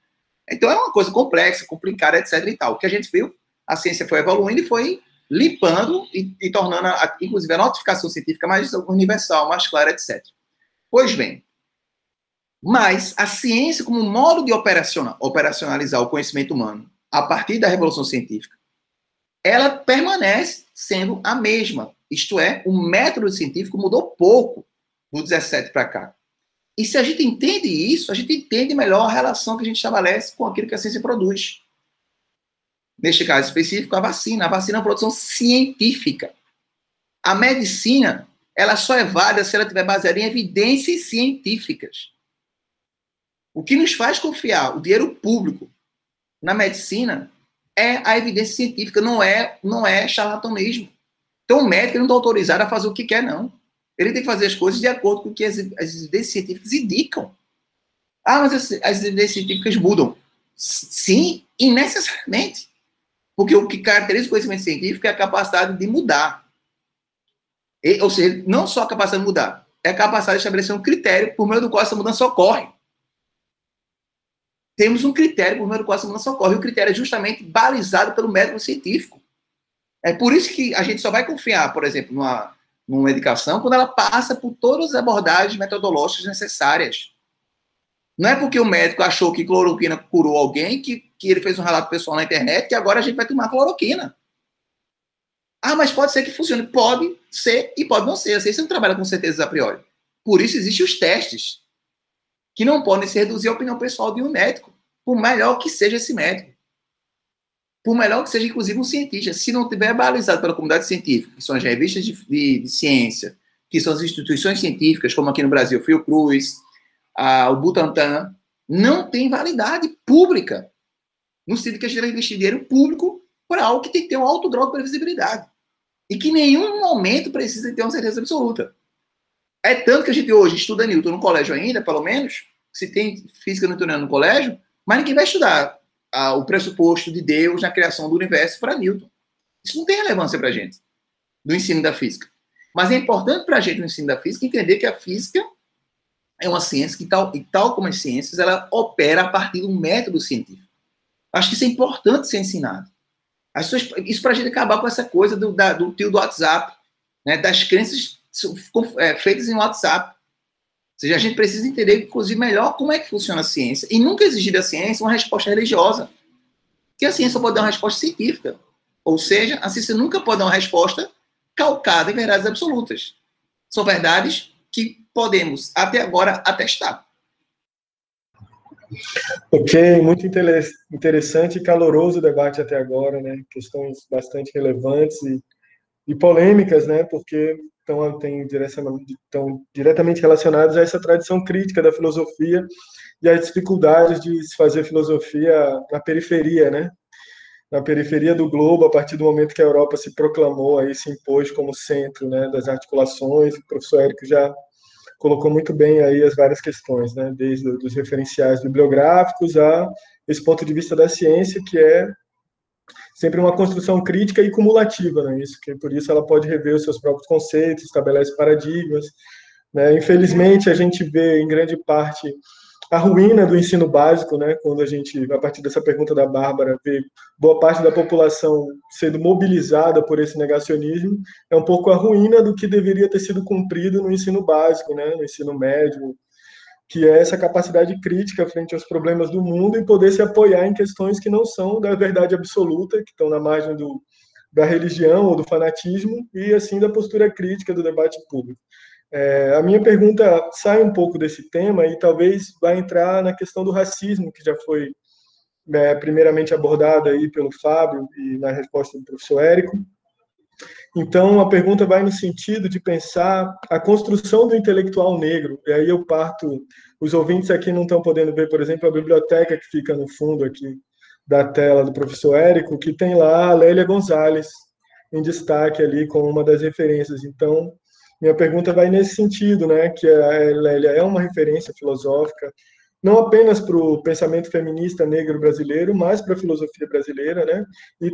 Então é uma coisa complexa, complicada, etc. e tal. O que a gente viu, a ciência foi evoluindo e foi limpando e, e tornando, a, inclusive, a notificação científica mais universal, mais clara, etc. Pois bem, mas a ciência, como modo de operacionalizar o conhecimento humano a partir da revolução científica, ela permanece sendo a mesma. Isto é, o método científico mudou pouco do 17 para cá. E se a gente entende isso, a gente entende melhor a relação que a gente estabelece com aquilo que a ciência produz. Neste caso específico, a vacina. A vacina é uma produção científica. A medicina, ela só é válida se ela estiver baseada em evidências científicas. O que nos faz confiar o dinheiro público na medicina é a evidência científica, não é, não é charlatanismo. Então, o médico não está autorizado a fazer o que quer, não. Ele tem que fazer as coisas de acordo com o que as, as evidências científicas indicam. Ah, mas as, as evidências científicas mudam. Sim, e necessariamente. Porque o que caracteriza o conhecimento científico é a capacidade de mudar. E, ou seja, não só a capacidade de mudar, é a capacidade de estabelecer um critério por meio do qual essa mudança ocorre. Temos um critério por meio do qual essa mudança ocorre. O critério é justamente balizado pelo método científico. É por isso que a gente só vai confiar, por exemplo, numa, numa medicação quando ela passa por todas as abordagens metodológicas necessárias. Não é porque o médico achou que cloroquina curou alguém que, que ele fez um relato pessoal na internet que agora a gente vai tomar cloroquina. Ah, mas pode ser que funcione. Pode ser e pode não ser. A ciência não trabalha com certezas a priori. Por isso existem os testes, que não podem se reduzir à opinião pessoal de um médico, por melhor que seja esse médico por melhor que seja, inclusive, um cientista, se não tiver balizado pela comunidade científica, que são as revistas de, de, de ciência, que são as instituições científicas, como aqui no Brasil, Fiocruz, a, o Butantan, não tem validade pública, no sentido que a gente vai investir dinheiro público para algo que tem que ter um alto grau de previsibilidade. E que em nenhum momento precisa ter uma certeza absoluta. É tanto que a gente hoje estuda Newton no colégio ainda, pelo menos, se tem física newtoniana no colégio, mas ninguém vai estudar o pressuposto de Deus na criação do universo para Newton. Isso não tem relevância para a gente, do ensino da física. Mas é importante para a gente, no ensino da física, entender que a física é uma ciência que, tal, e tal como as ciências, ela opera a partir de um método científico. Acho que isso é importante ser ensinado. Pessoas, isso para a gente acabar com essa coisa do, da, do tio do WhatsApp, né, das crenças feitas em WhatsApp. Ou seja, a gente precisa entender, inclusive, melhor como é que funciona a ciência. E nunca exigir da ciência uma resposta religiosa. Que a ciência pode dar uma resposta científica. Ou seja, a ciência nunca pode dar uma resposta calcada em verdades absolutas. São verdades que podemos, até agora, atestar. Ok, muito interessante e caloroso o debate até agora, né? Questões bastante relevantes e, e polêmicas, né? Porque estão, estão diretamente relacionados a essa tradição crítica da filosofia e as dificuldades de se fazer filosofia na periferia, né? Na periferia do globo, a partir do momento que a Europa se proclamou, aí se impôs como centro né, das articulações, o professor Érico já colocou muito bem aí as várias questões, né? Desde os referenciais bibliográficos a esse ponto de vista da ciência, que é sempre uma construção crítica e cumulativa, né? Isso que por isso ela pode rever os seus próprios conceitos, estabelece paradigmas. Né? Infelizmente a gente vê em grande parte a ruína do ensino básico, né? Quando a gente, a partir dessa pergunta da Bárbara, vê boa parte da população sendo mobilizada por esse negacionismo, é um pouco a ruína do que deveria ter sido cumprido no ensino básico, né? No ensino médio, que é essa capacidade crítica frente aos problemas do mundo e poder se apoiar em questões que não são da verdade absoluta, que estão na margem do, da religião ou do fanatismo, e assim da postura crítica do debate público. É, a minha pergunta sai um pouco desse tema e talvez vai entrar na questão do racismo, que já foi é, primeiramente abordada aí pelo Fábio e na resposta do professor Érico. Então, a pergunta vai no sentido de pensar a construção do intelectual negro. E aí eu parto, os ouvintes aqui não estão podendo ver, por exemplo, a biblioteca que fica no fundo aqui da tela do professor Érico, que tem lá a Lélia Gonzalez em destaque ali como uma das referências. Então, minha pergunta vai nesse sentido, né, que a Lélia é uma referência filosófica, não apenas para o pensamento feminista negro brasileiro, mas para a filosofia brasileira, né, e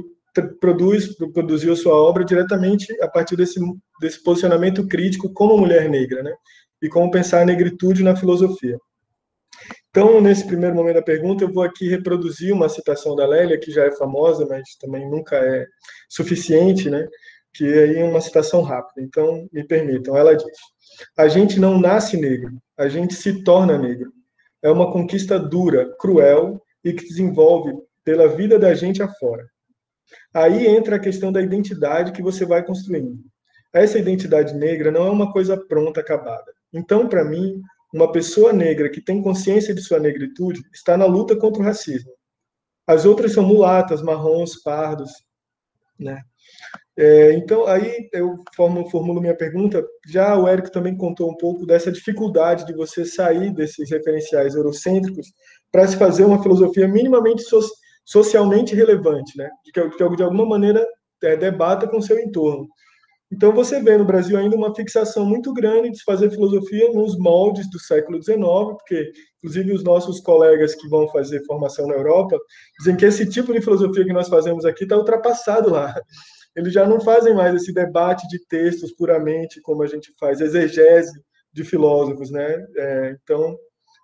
produz, produziu sua obra diretamente a partir desse, desse posicionamento crítico como mulher negra, né, e como pensar a negritude na filosofia. Então, nesse primeiro momento da pergunta, eu vou aqui reproduzir uma citação da Lélia, que já é famosa, mas também nunca é suficiente, né? que aí é uma citação rápida. Então, me permitam. Ela diz: A gente não nasce negro, a gente se torna negro. É uma conquista dura, cruel e que desenvolve pela vida da gente afora. Aí entra a questão da identidade que você vai construindo. Essa identidade negra não é uma coisa pronta, acabada. Então, para mim, uma pessoa negra que tem consciência de sua negritude está na luta contra o racismo. As outras são mulatas, marrons, pardos, né? É, então, aí eu formo, formulo minha pergunta. Já o Érico também contou um pouco dessa dificuldade de você sair desses referenciais eurocêntricos para se fazer uma filosofia minimamente so, socialmente relevante, né? Que, que de alguma maneira é, debata com seu entorno. Então, você vê no Brasil ainda uma fixação muito grande de se fazer filosofia nos moldes do século XIX, porque, inclusive, os nossos colegas que vão fazer formação na Europa dizem que esse tipo de filosofia que nós fazemos aqui está ultrapassado lá eles já não fazem mais esse debate de textos puramente como a gente faz, exegese de filósofos, né? É, então,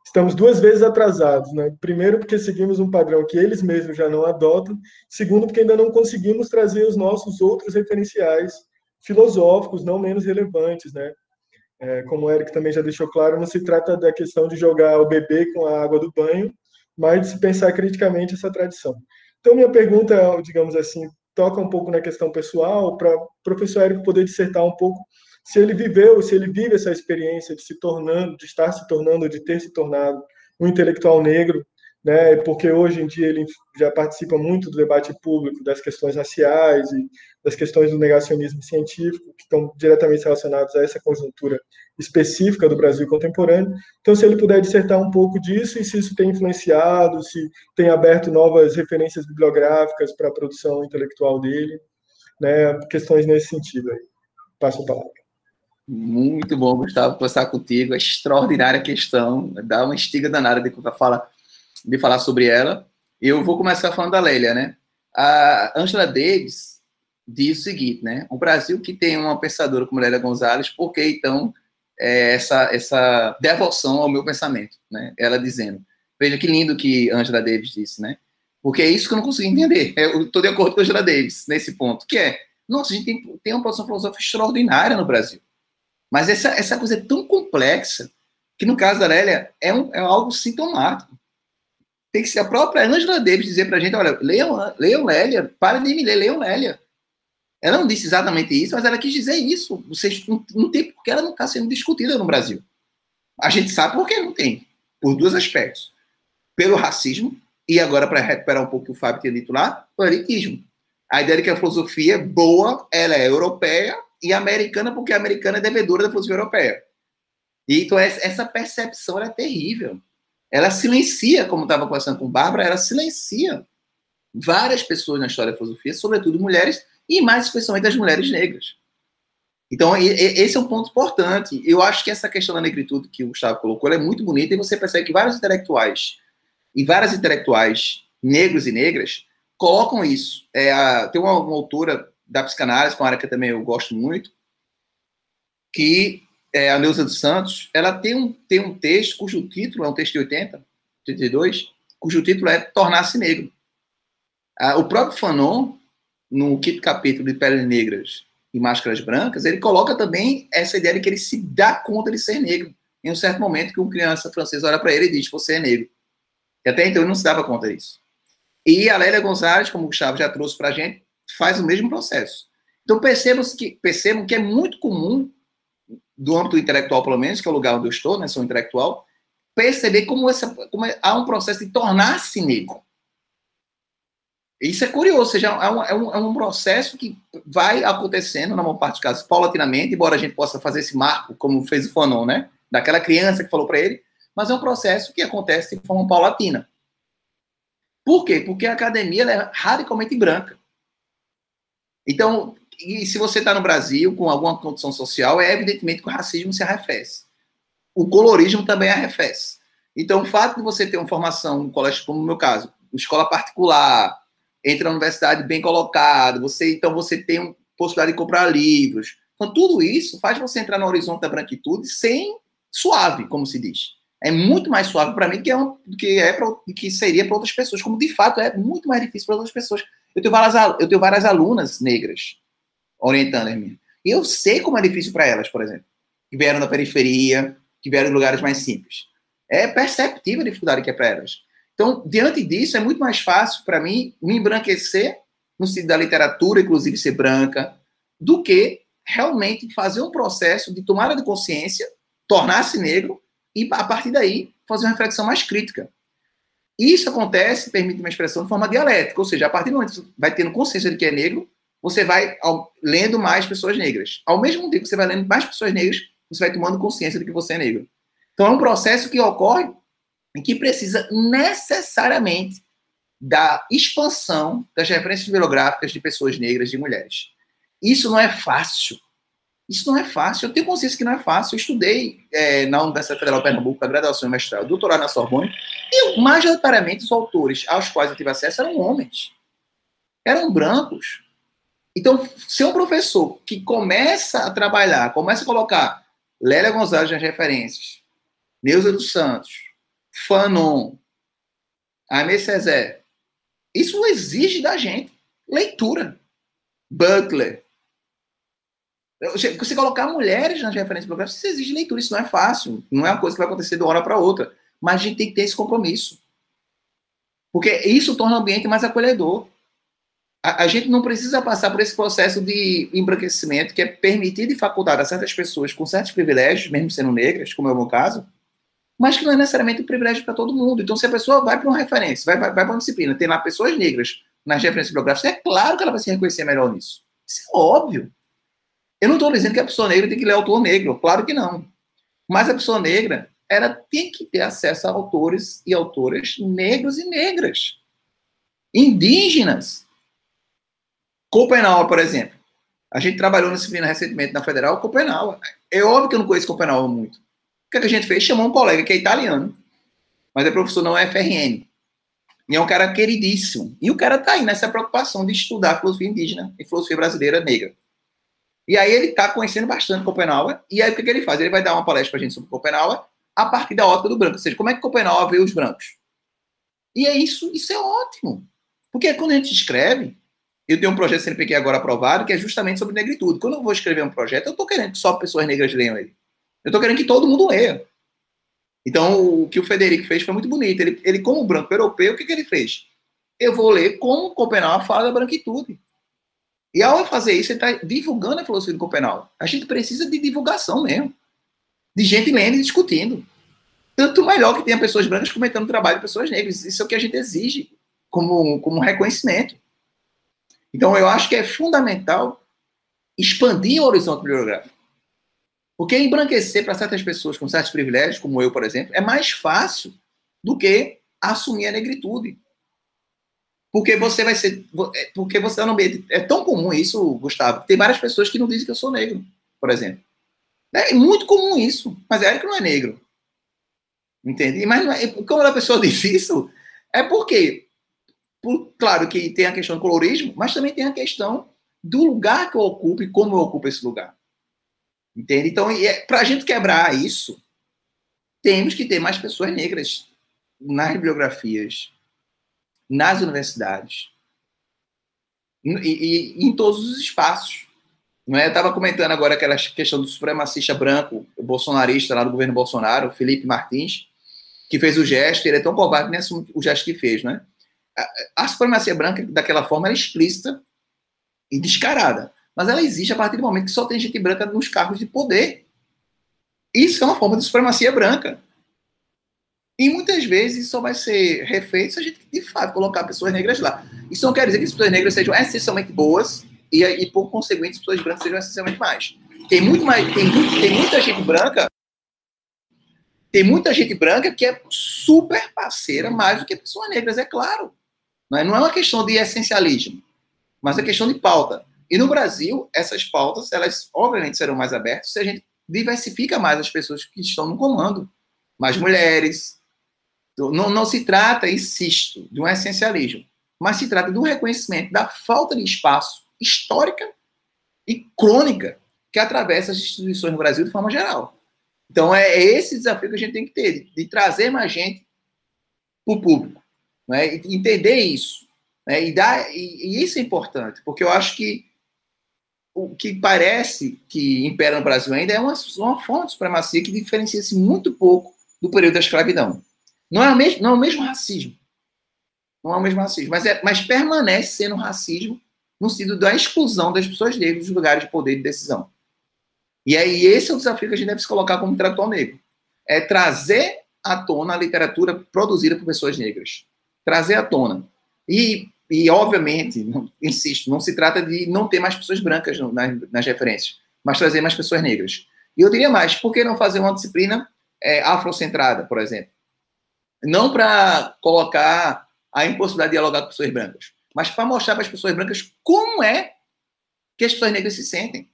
estamos duas vezes atrasados, né? Primeiro, porque seguimos um padrão que eles mesmos já não adotam, segundo, porque ainda não conseguimos trazer os nossos outros referenciais filosóficos não menos relevantes, né? É, como o Eric também já deixou claro, não se trata da questão de jogar o bebê com a água do banho, mas de se pensar criticamente essa tradição. Então, minha pergunta, digamos assim, toca um pouco na questão pessoal, para o professor Érico poder dissertar um pouco se ele viveu, se ele vive essa experiência de se tornando, de estar se tornando, de ter se tornado um intelectual negro, né? Porque hoje em dia ele já participa muito do debate público das questões raciais e das questões do negacionismo científico, que estão diretamente relacionados a essa conjuntura específica do Brasil contemporâneo. Então, se ele puder dissertar um pouco disso e se isso tem influenciado, se tem aberto novas referências bibliográficas para a produção intelectual dele, né? Questões nesse sentido aí. Passo a palavra. Muito bom, Gustavo, conversar contigo. É extraordinária questão. Dá uma estiga danada de falar de falar sobre ela. Eu vou começar falando da Lélia, né? A Angela Davis diz o seguinte, né? O Brasil que tem uma pensadora como Lélia Gonzalez, por que então é, essa, essa devoção ao meu pensamento, né? Ela dizendo, veja que lindo que Angela Davis disse, né? Porque é isso que eu não consigo entender. Eu estou de acordo com a Angela Davis nesse ponto, que é, nossa, a gente tem, tem uma produção filosófica extraordinária no Brasil. Mas essa, essa coisa é tão complexa que, no caso da Lélia, é, um, é algo sintomático tem que ser a própria Angela Davis dizer para a gente, olha, leiam, leiam Lélia, parem de me ler, leiam Lélia. Ela não disse exatamente isso, mas ela quis dizer isso. Vocês não, não tem porque ela não está sendo discutida no Brasil. A gente sabe por que não tem, por dois aspectos. Pelo racismo, e agora, para recuperar um pouco o que o Fábio tinha dito lá, o elitismo. A ideia de que a filosofia é boa, ela é europeia, e americana porque a americana é devedora da filosofia europeia. E, então, essa percepção é terrível. Ela silencia, como estava conversando com Bárbara, ela silencia várias pessoas na história da filosofia, sobretudo mulheres, e mais especialmente as mulheres negras. Então, esse é um ponto importante. Eu acho que essa questão da negritude que o Gustavo colocou é muito bonita, e você percebe que vários intelectuais, e várias intelectuais negros e negras, colocam isso. É tem uma, uma, autora da psicanálise, com a área que também eu gosto muito, que é a Neuza dos Santos, ela tem um, tem um texto cujo título é um texto de 80, 82, cujo título é Tornar-se Negro. Ah, o próprio Fanon, no quinto capítulo de Peles Negras e Máscaras Brancas, ele coloca também essa ideia de que ele se dá conta de ser negro. Em um certo momento que uma criança francesa olha para ele e diz, você é negro. E até então ele não se dava conta disso. E a Lélia Gonzalez, como o Gustavo já trouxe para a gente, faz o mesmo processo. Então percebam que, percebam que é muito comum, do âmbito intelectual pelo menos, que é o lugar onde eu estou, né, sou intelectual, perceber como, essa, como é, há um processo de tornar-se negro. Isso é curioso, ou seja, é um, é, um, é um, processo que vai acontecendo, na maior parte dos casos, paulatinamente, embora a gente possa fazer esse marco, como fez o Fanon, né? Daquela criança que falou para ele, mas é um processo que acontece de forma paulatina. Por quê? Porque a academia é radicalmente branca. Então, e se você está no Brasil com alguma condição social, é evidentemente que o racismo se arrefece. O colorismo também arrefece. Então, o fato de você ter uma formação no colégio, como no meu caso, escola particular, entra na universidade bem colocado, você então você tem a possibilidade de comprar livros. Então, tudo isso faz você entrar no horizonte da branquitude sem suave, como se diz. É muito mais suave para mim do que, é, que, é que seria para outras pessoas, como de fato é muito mais difícil para outras pessoas. Eu tenho várias, eu tenho várias alunas negras orientando as minhas. E eu sei como é difícil para elas, por exemplo, que vieram da periferia, que vieram de lugares mais simples. É perceptível a dificuldade que é para elas. Então, diante disso, é muito mais fácil para mim me embranquecer, no sentido da literatura, inclusive, ser branca, do que realmente fazer um processo de tomada de consciência, tornar-se negro e, a partir daí, fazer uma reflexão mais crítica. Isso acontece, permite uma expressão, de forma dialética, ou seja, a partir do momento que você vai tendo consciência de que é negro, você vai ao, lendo mais pessoas negras. Ao mesmo tempo que você vai lendo mais pessoas negras, você vai tomando consciência de que você é negro. Então é um processo que ocorre em que precisa necessariamente da expansão das referências bibliográficas de pessoas negras e mulheres. Isso não é fácil. Isso não é fácil. Eu tenho consciência que não é fácil. Eu estudei é, na Universidade Federal de Pernambuco, a graduação e mestrado, doutorado na Sorbonne, e majoritariamente os autores aos quais eu tive acesso eram homens. Eram brancos. Então, ser um professor que começa a trabalhar, começa a colocar Lélia Gonzalez nas referências, Neuza dos Santos, Fanon, Aimé Césaire. Isso exige da gente leitura. Butler. Você colocar mulheres nas referências bibliográficas, isso exige leitura. Isso não é fácil. Não é uma coisa que vai acontecer de uma hora para outra. Mas a gente tem que ter esse compromisso. Porque isso torna o ambiente mais acolhedor. A, a, gente não precisa passar por esse processo de embranquecimento que é permitido e facultado a certas pessoas com certos privilégios, mesmo sendo negras, como é o meu caso, mas que não é necessariamente um privilégio para todo mundo. Então, se a pessoa vai para uma referência, vai, vai, vai para uma disciplina, tem lá pessoas negras nas referências bibliográficas, é claro que ela vai se reconhecer melhor nisso. Isso é óbvio. Eu não estou dizendo que a pessoa negra tem que ler autor negro, claro que não. Mas a pessoa negra, ela tem que ter acesso a autores e autoras negros e negras. Indígenas. Copenhague, por exemplo. A gente trabalhou nessa disciplina recentemente na Federal, Copenhague. É óbvio que eu não conheço Copenhague muito. O que, é que a gente fez? Chamou um colega que é italiano, mas é professor não é FRN. E é um cara queridíssimo. E o cara tá aí nessa preocupação de estudar filosofia indígena e filosofia brasileira negra. E aí ele tá conhecendo bastante Copenhague. E aí o que, que ele faz? Ele vai dar uma palestra pra gente sobre Copenhague a partir da ótica do branco. Ou seja, como é que Copenhague vê os brancos. E é isso, isso é ótimo. Porque quando a gente escreve, eu tenho um projeto CNPq agora aprovado, que é justamente sobre negritude. Quando eu vou escrever um projeto, eu estou querendo que só pessoas negras leiam ele. Eu estou querendo que todo mundo leia. Então, o que o Federico fez foi muito bonito. Ele, ele como branco europeu, o que, que ele fez? Eu vou ler como Copenhague fala da branquitude. E ao fazer isso, ele está divulgando a filosofia do Copenhague. A gente precisa de divulgação mesmo. De gente lendo e discutindo. Tanto melhor que tenha pessoas brancas comentando o trabalho de pessoas negras. Isso é o que a gente exige como, como reconhecimento. Então, eu acho que é fundamental expandir o horizonte bibliográfico. Porque embranquecer para certas pessoas com certos privilégios, como eu, por exemplo, é mais fácil do que assumir a negritude. Porque você vai ser. É, porque você no meio. É tão comum isso, Gustavo. Tem várias pessoas que não dizem que eu sou negro, por exemplo. É muito comum isso. Mas é que não é negro. Entende? Mas é, quando a pessoa [LAUGHS] diz isso, é porque. Por, claro que tem a questão do colorismo, mas também tem a questão do lugar que eu ocupo e como eu ocupo esse lugar. Entende? Então, é, para a gente quebrar isso, temos que ter mais pessoas negras nas bibliografias, nas universidades e, e, em todos os espaços. Não é? Eu estava comentando agora aquela questão do supremacista branco, bolsonarista lá do governo Bolsonaro, Felipe Martins, que fez o gesto, ele é tão covarde nem assume o gesto que fez, né? A, a supremacia branca, daquela forma, é explícita e descarada. Mas ela existe a partir do momento que só tem gente branca nos cargos de poder. Isso é uma forma de supremacia branca. E muitas vezes só vai ser refeito se a gente, de fato, colocar pessoas negras lá. Isso não quer dizer que as pessoas negras sejam essencialmente boas e, e por conseguinte, as pessoas brancas sejam essencialmente mais. Tem muito mais, tem, tem muita gente branca, tem muita gente branca que é super parceira mais do que pessoas negras, é claro. Não é, não é uma questão de essencialismo, mas é questão de pauta. E no Brasil, essas pautas, elas obviamente serão mais abertas se a gente diversifica mais as pessoas que estão no comando. Mais mulheres, não, não se trata, insisto, de um essencialismo, mas se trata do reconhecimento da falta de espaço histórica e crônica que atravessa as instituições no Brasil de forma geral. Então, é esse desafio que a gente tem que ter, de, trazer mais gente para o público, né? entender isso. Né? E, dar, e, e, isso é importante, porque eu acho que o que parece que impera no Brasil ainda é uma, uma forma de supremacia que diferencia-se muito pouco do período da escravidão. Não é o mesmo, não é o mesmo racismo. Não é o mesmo racismo, mas, é, mas permanece sendo racismo no sentido da exclusão das pessoas negras dos lugares de poder e de decisão. E aí esse é o desafio que a gente deve se colocar como tradutor negro. É trazer à tona a literatura produzida por pessoas negras. Trazer à tona. E, e obviamente, não, insisto, não se trata de não ter mais pessoas brancas no, nas, nas, referências, mas trazer mais pessoas negras. E eu diria mais, por que não fazer uma disciplina é, afrocentrada, por exemplo? Não para colocar a impossibilidade de dialogar com pessoas brancas, mas para mostrar para as pessoas brancas como é que as pessoas negras se sentem.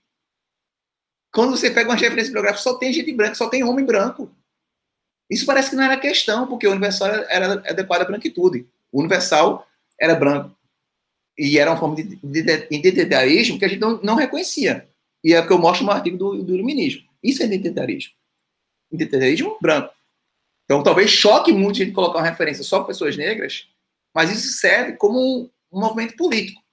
Quando você pega uma referência bibliográfica, só tem gente branca, só tem homem branco. Isso parece que não era questão, porque o universal era adequado à branquitude. O universal era branco. E era uma forma de identitarismo que a gente não, não reconhecia. E é o que eu mostro no artigo do, do iluminismo. Isso é identitarismo. Identitarismo branco. Então, talvez choque muito a gente colocar uma referência só para pessoas negras, mas isso serve como um movimento político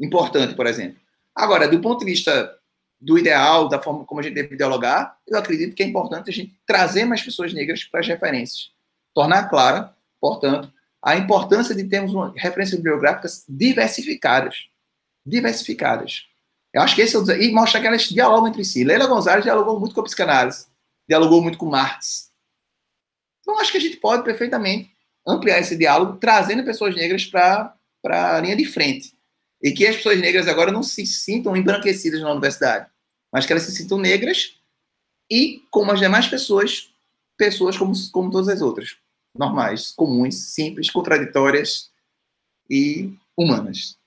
importante, por exemplo. Agora, do ponto de vista do ideal, da forma como a gente deve dialogar, eu acredito que é importante a gente trazer mais pessoas negras para as referências. Tornar clara, portanto, a importância de termos uma, referências bibliográficas diversificadas. Diversificadas. Eu acho que esse é o. E mostrar que elas dialogam entre si. Leila Gonzalez dialogou muito com a psicanálise, dialogou muito com Marx, então, acho que a gente pode perfeitamente ampliar esse diálogo, trazendo pessoas negras para a linha de frente. E que as pessoas negras agora não se sintam embranquecidas na universidade, mas que elas se sintam negras e, como as demais pessoas, pessoas como, como todas as outras. Normais, comuns, simples, contraditórias e humanas.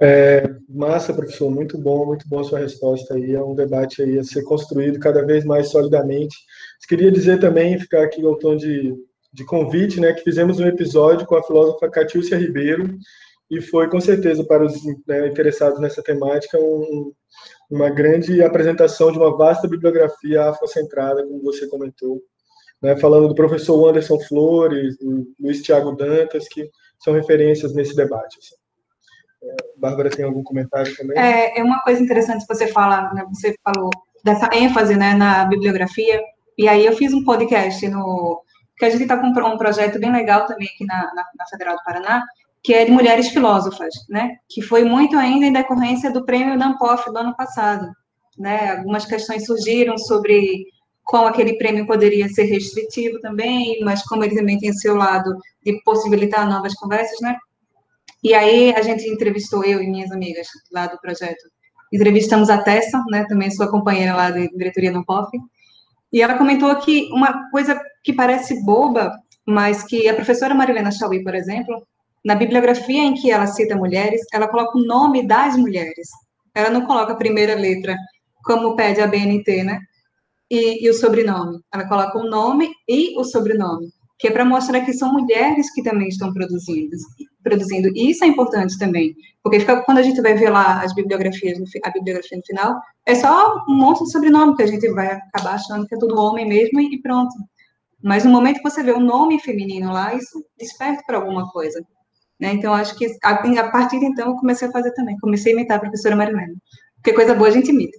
É, massa, professor, muito bom, muito bom a sua resposta aí. É um debate aí a ser construído cada vez mais solidamente. Queria dizer também, ficar aqui ao tom de, de convite, né, que fizemos um episódio com a filósofa Catiúcia Ribeiro e foi com certeza para os né, interessados nessa temática um, uma grande apresentação de uma vasta bibliografia afrocentrada, como você comentou, né, falando do professor Anderson Flores, do Luiz Tiago Dantas, que são referências nesse debate. Assim. Bárbara tem algum comentário também? É, é uma coisa interessante que você fala, né, você falou dessa ênfase né, na bibliografia, e aí eu fiz um podcast no que a gente está com um projeto bem legal também aqui na, na, na, Federal do Paraná, que é de mulheres filósofas, né? Que foi muito ainda em decorrência do prêmio Nampof do ano passado, né? Algumas questões surgiram sobre como aquele prêmio poderia ser restritivo também, mas como ele também tem seu lado de possibilitar novas conversas, né? E aí a gente entrevistou, eu e minhas amigas lá do projeto, entrevistamos a Tessa, né, também sua companheira lá da diretoria do POF, e ela comentou que uma coisa que parece boba, mas que a professora Marilena Chauí, por exemplo, na bibliografia em que ela cita mulheres, ela coloca o nome das mulheres. Ela não coloca a primeira letra, como pede a BNT, né? E, e o sobrenome. Ela coloca o nome e o sobrenome que é para mostrar que são mulheres que também estão produzindo, produzindo. E isso é importante também, porque fica, quando a gente vai ver lá as bibliografias, a bibliografia no final, é só um monte de sobrenome que a gente vai acabar achando que é tudo homem mesmo e pronto. Mas no momento que você vê o nome feminino lá, isso desperta para alguma coisa. Né? Então, acho que a, a, partir de então eu comecei a fazer também, comecei a imitar a professora Marilena. Porque coisa boa a gente imita.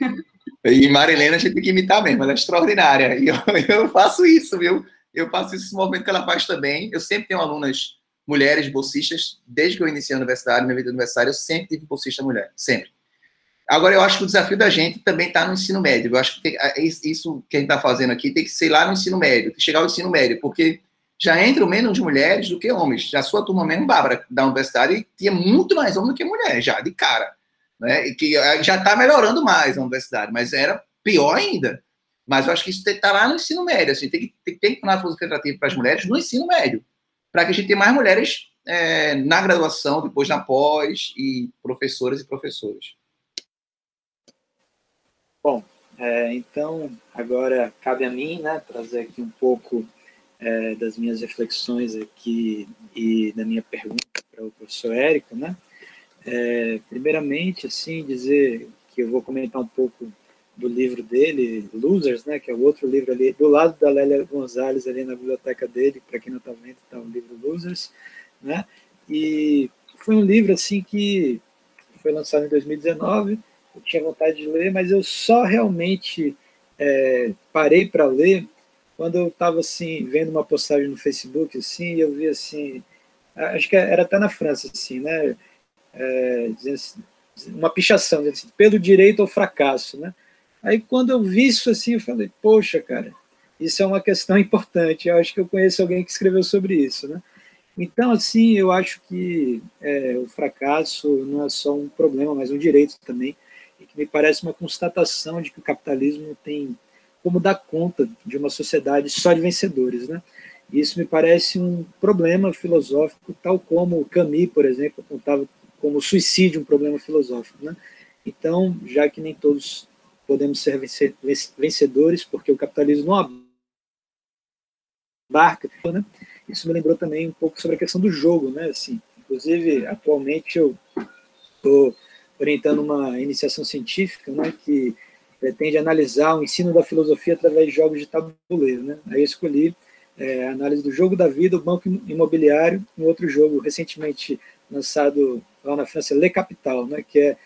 [LAUGHS] E Marilena a gente tem que imitar mesmo, ela é extraordinária. E eu, [LAUGHS] eu faço isso, viu? Eu faço esse movimento que ela faz também. Eu sempre tenho alunas mulheres bolsistas, desde que eu iniciei a universidade, minha vida universitária, eu sempre tive bolsista mulher, sempre. Agora, eu acho que o desafio da gente também está no ensino médio. Eu acho que tem, isso que a gente está fazendo aqui tem que ser lá no ensino médio, que chegar ao ensino médio, porque já entram menos mulheres do que homens. Já a sua turma mesmo, Bárbara, da universidade, tinha muito mais homens do que mulher, já, de cara. Né? E que eh, já está melhorando mais a universidade, mas era pior ainda. Mas eu acho que isso está lá no ensino médio. Assim, tem que tem que filosofia atrativa para as mulheres no ensino médio, para que a gente tenha mais mulheres é, na graduação, depois na pós, e professoras e professores. Bom, é, então agora cabe a mim né, trazer aqui um pouco é, das minhas reflexões aqui e da minha pergunta para o professor Érico. Né? É, primeiramente, assim, dizer que eu vou comentar um pouco do livro dele, Losers, né, que é o outro livro ali, do lado da Lélia Gonzalez, ali na biblioteca dele, para quem não está vendo, está o livro Losers, né, e foi um livro, assim, que foi lançado em 2019, eu tinha vontade de ler, mas eu só realmente é, parei para ler quando eu estava, assim, vendo uma postagem no Facebook, assim, e eu vi, assim, acho que era até na França, assim, né, é, assim, uma pichação, assim, pelo direito ao fracasso, né, Aí quando eu vi isso assim, eu falei, poxa, cara, isso é uma questão [LAUGHS] importante. Eu acho que eu conheço alguém que escreveu sobre isso, né? Então, assim, eu acho que é, o fracasso não é só um problema, mas um direito também, e que me parece uma constatação de que o capitalismo tem como dar conta de uma sociedade só de vencedores, né? Isso me parece um problema filosófico, tal como Camus, por exemplo, apontava como suicídio um problema filosófico, né? Então, já que nem todos podemos ser vencedores, porque o capitalismo não abarca. Né? Isso me lembrou também um pouco sobre a questão do jogo, né? Assim, inclusive, atualmente eu estou orientando uma iniciação científica, né, que pretende analisar o ensino da filosofia através de jogos de tabuleiro, né? Aí eu escolhi é, a análise do jogo da vida, o banco imobiliário, um outro jogo recentemente lançado lá na França, Le Capital, né, que é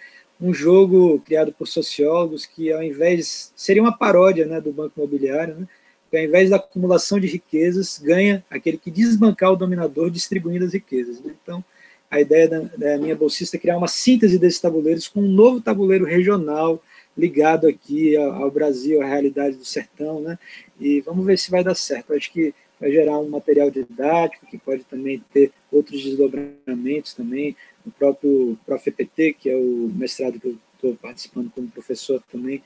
um jogo criado por sociólogos que, ao invés, seria uma paródia né, do banco imobiliário, né, que ao invés da acumulação de riquezas, ganha aquele que desbancar o dominador distribuindo as riquezas. Né? Então, a ideia da, da, minha bolsista é criar uma síntese desses tabuleiros com um novo tabuleiro regional ligado aqui ao, ao Brasil, à realidade do sertão, né? E vamos ver se vai dar certo. acho que vai gerar um material didático que pode também ter outros desdobramentos também, o próprio ProfEPT, que é o mestrado que eu estou participando como professor também,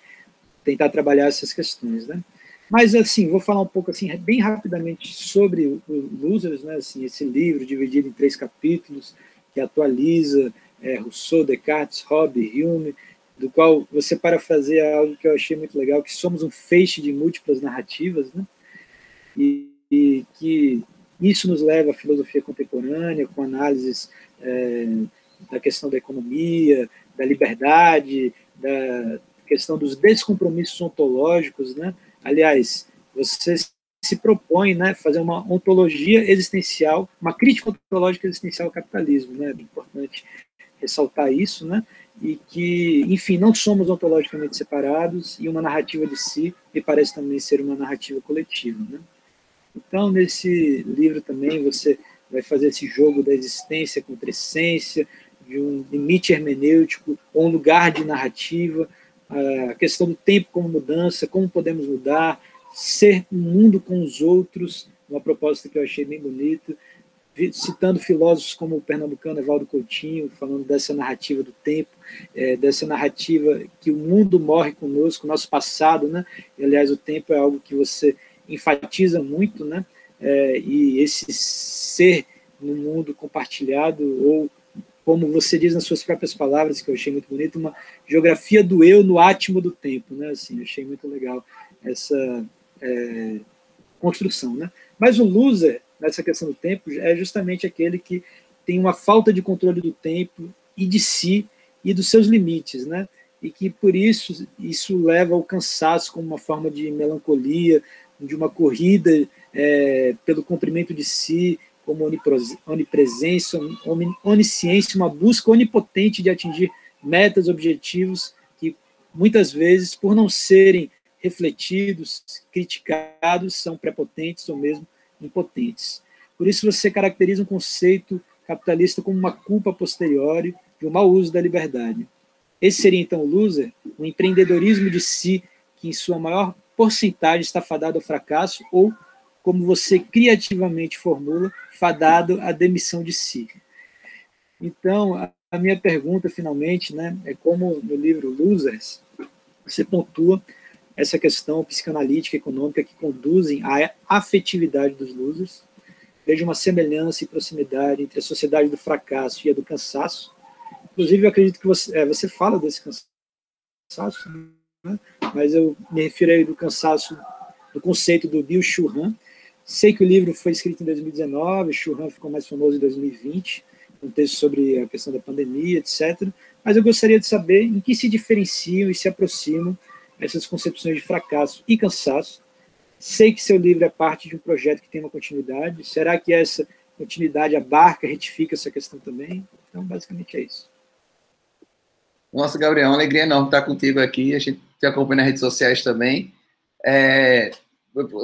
tentar trabalhar essas questões, né? Mas, assim, vou falar um pouco, assim, bem rapidamente sobre o Losers, né? Assim, esse livro dividido em três capítulos, que atualiza é, Rousseau, Descartes, Hobbes, Hume, do qual você parafraseia algo que eu achei muito legal, que somos um feixe de múltiplas narrativas, né? E, e que isso nos leva à filosofia contemporânea, com análises é, da questão da economia, da liberdade, da questão dos descompromissos ontológicos, né? Aliás, você se propõe, né, fazer uma ontologia existencial, uma crítica ontológica existencial ao capitalismo, né? É importante ressaltar isso, né? E que, enfim, não somos ontologicamente separados e uma narrativa de si me parece também ser uma narrativa coletiva, né? Então, nesse livro também você vai fazer esse jogo da existência contra essência, de um limite hermenêutico, ou um lugar de narrativa, a questão do tempo como mudança, como podemos mudar, ser um mundo com os outros, uma proposta que eu achei bem bonita, citando filósofos como o pernambucano Evaldo Coutinho, falando dessa narrativa do tempo, é, dessa narrativa que o mundo morre conosco, nosso passado, né? E, aliás, o tempo é algo que você enfatiza muito, né? É, e esse ser no mundo compartilhado, ou como você diz nas suas próprias palavras, que eu achei muito bonito, uma geografia do eu no átimo do tempo, né? Assim, achei muito legal essa é, construção, né? Mas o loser nessa questão do tempo é justamente aquele que tem uma falta de controle do tempo e de si e dos seus limites, né? E que por isso isso leva ao cansaço como uma forma de melancolia, de uma corrida é, pelo cumprimento de si, como onipresença, onisciência, uma busca onipotente de atingir metas, objetivos que muitas vezes, por não serem refletidos, criticados, são prepotentes ou mesmo impotentes. Por isso você caracteriza um conceito capitalista como uma culpa posteriori de um mau uso da liberdade. Esse seria então o loser, o empreendedorismo de si, que em sua maior porcentagem está fadado ao fracasso, ou, como você criativamente formula, fadado à demissão de si. Então, a minha pergunta, finalmente, né, é como no livro Losers, você pontua essa questão psicanalítica econômica que conduzem à afetividade dos losers. Vejo uma semelhança e proximidade entre a sociedade do fracasso e a do cansaço. Inclusive, eu acredito que você, é, você fala desse cansaço, né? mas eu me refiro aí do cansaço, do conceito do Bill Churran. Sei que o livro foi escrito em 2019, Churran ficou mais famoso em 2020, um texto sobre a questão da pandemia, etc. Mas eu gostaria de saber em que se diferenciam e se aproximam essas concepções de fracasso e cansaço. Sei que seu livro é parte de um projeto que tem uma continuidade. Será que essa continuidade abarca, retifica essa questão também? Então, basicamente é isso. Nossa, Gabriel, uma alegria enorme estar contigo aqui. A gente te acompanha nas redes sociais também. É,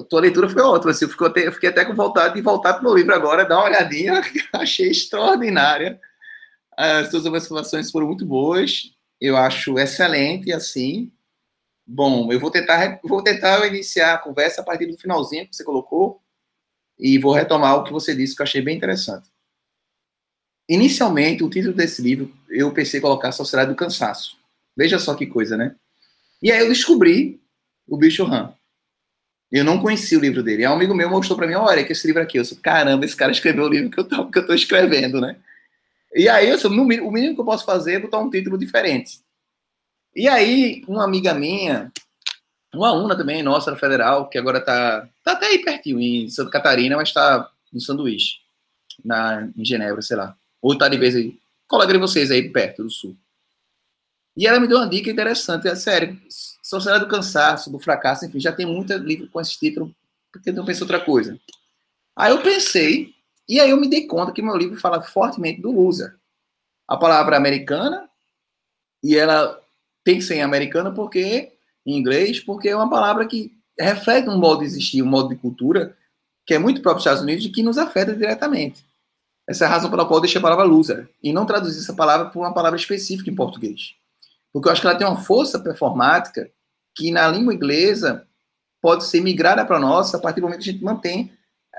tua leitura foi ótima. Assim, eu, até, eu fiquei até com vontade de voltar para o meu livro agora, dar uma olhadinha. [LAUGHS] Achei extraordinária. As suas observações foram muito boas. Eu acho excelente, assim. Bom, eu vou tentar, vou tentar iniciar a conversa a partir do finalzinho que você colocou e vou retomar o que você disse que eu achei bem interessante. Inicialmente, o título desse livro, eu pensei colocar Sociedade do Cansaço. Veja só que coisa, né? E aí eu descobri o Bicho Ram. Eu não conhecia o livro dele. E um amigo meu mostrou para mim, olha, que esse livro aqui. Eu sou, caramba, esse cara escreveu o livro que eu tô, que eu tô escrevendo, né? E aí, eu sou, o mínimo que eu posso fazer é botar um título diferente. E aí, uma amiga minha, uma aluna também, nossa, federal, que agora está tá até aí pertinho, em Santa Catarina, mas está no sanduíche, na, em Genebra, sei lá. Ou está de vez aí, colega de vocês aí perto do sul. E ela me deu uma dica interessante, é sério, Sociedade do Cansaço, do Fracasso, enfim, já tem muito livro com esse título, porque não pensa outra coisa. Aí eu pensei, e aí eu me dei conta que meu livro fala fortemente do loser. A palavra americana, e ela tem que ser em porque em inglês, porque é uma palavra que reflete um modo de existir, um modo de cultura que é muito próprio dos Estados Unidos e que nos afeta diretamente. Essa é a razão pela qual eu deixei a palavra loser e não traduzir essa palavra por uma palavra específica em português. Porque eu acho que ela tem uma força performática que na língua inglesa pode ser migrada para a nossa a partir do momento que a gente mantém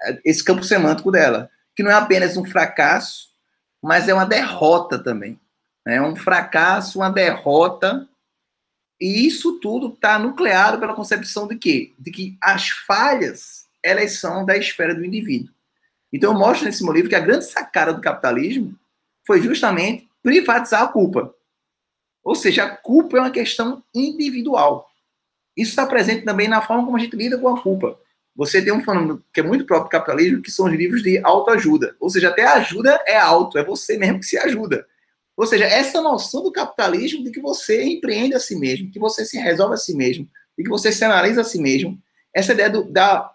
eh, esse campo semântico dela, que não é apenas um fracasso, mas é uma derrota também. É um fracasso, uma derrota e isso tudo está nucleado pela concepção de quê? De que as falhas, elas são da esfera do indivíduo. Então eu mostro nesse meu livro que a grande sacada do capitalismo foi justamente privatizar a culpa. Ou seja, a culpa é uma questão individual. Isso está presente também na forma como a gente lida com a culpa. Você tem um fenômeno que é muito próprio do capitalismo, que são os livros de autoajuda. Ou seja, até a ajuda é auto, é você mesmo que se ajuda. Ou seja, essa noção do capitalismo de que você empreende a si mesmo, que você se resolve a si mesmo, de que você se analisa a si mesmo, essa ideia do, da,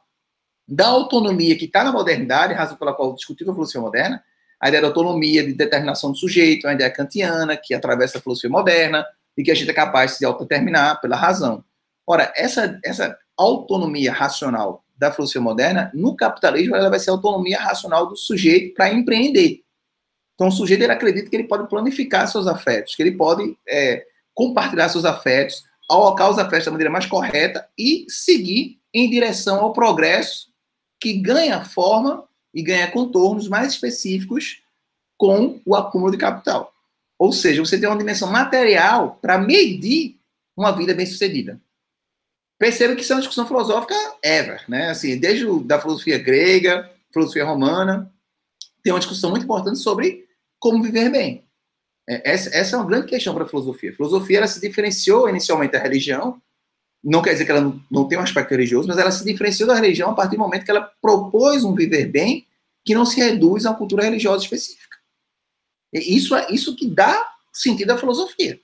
da autonomia que está na modernidade, razão pela qual discutimos a filosofia moderna, a ideia da autonomia, de determinação do sujeito, a ideia kantiana, que atravessa a filosofia moderna, e que a gente é capaz de se autodeterminar pela razão. Ora, essa, essa autonomia racional da filosofia moderna, no capitalismo, ela vai ser a autonomia racional do sujeito para empreender. Então, o sujeito ele acredita que ele pode planificar seus afetos, que ele pode é, compartilhar seus afetos, alocar os afetos da maneira mais correta e seguir em direção ao progresso que ganha forma e ganha contornos mais específicos com o acúmulo de capital. Ou seja, você tem uma dimensão material para medir uma vida bem-sucedida. Perceba que isso é uma discussão filosófica ever, né? Assim, desde o, da filosofia grega, filosofia romana, tem uma discussão muito importante sobre como viver bem. É, essa, essa é uma grande questão para a filosofia. A filosofia ela se diferenciou inicialmente da religião, não quer dizer que ela não, tem um aspecto religioso, mas ela se diferenciou da religião a partir do momento que ela propôs um viver bem que não se reduz a uma cultura religiosa específica. E isso é isso que dá sentido à filosofia,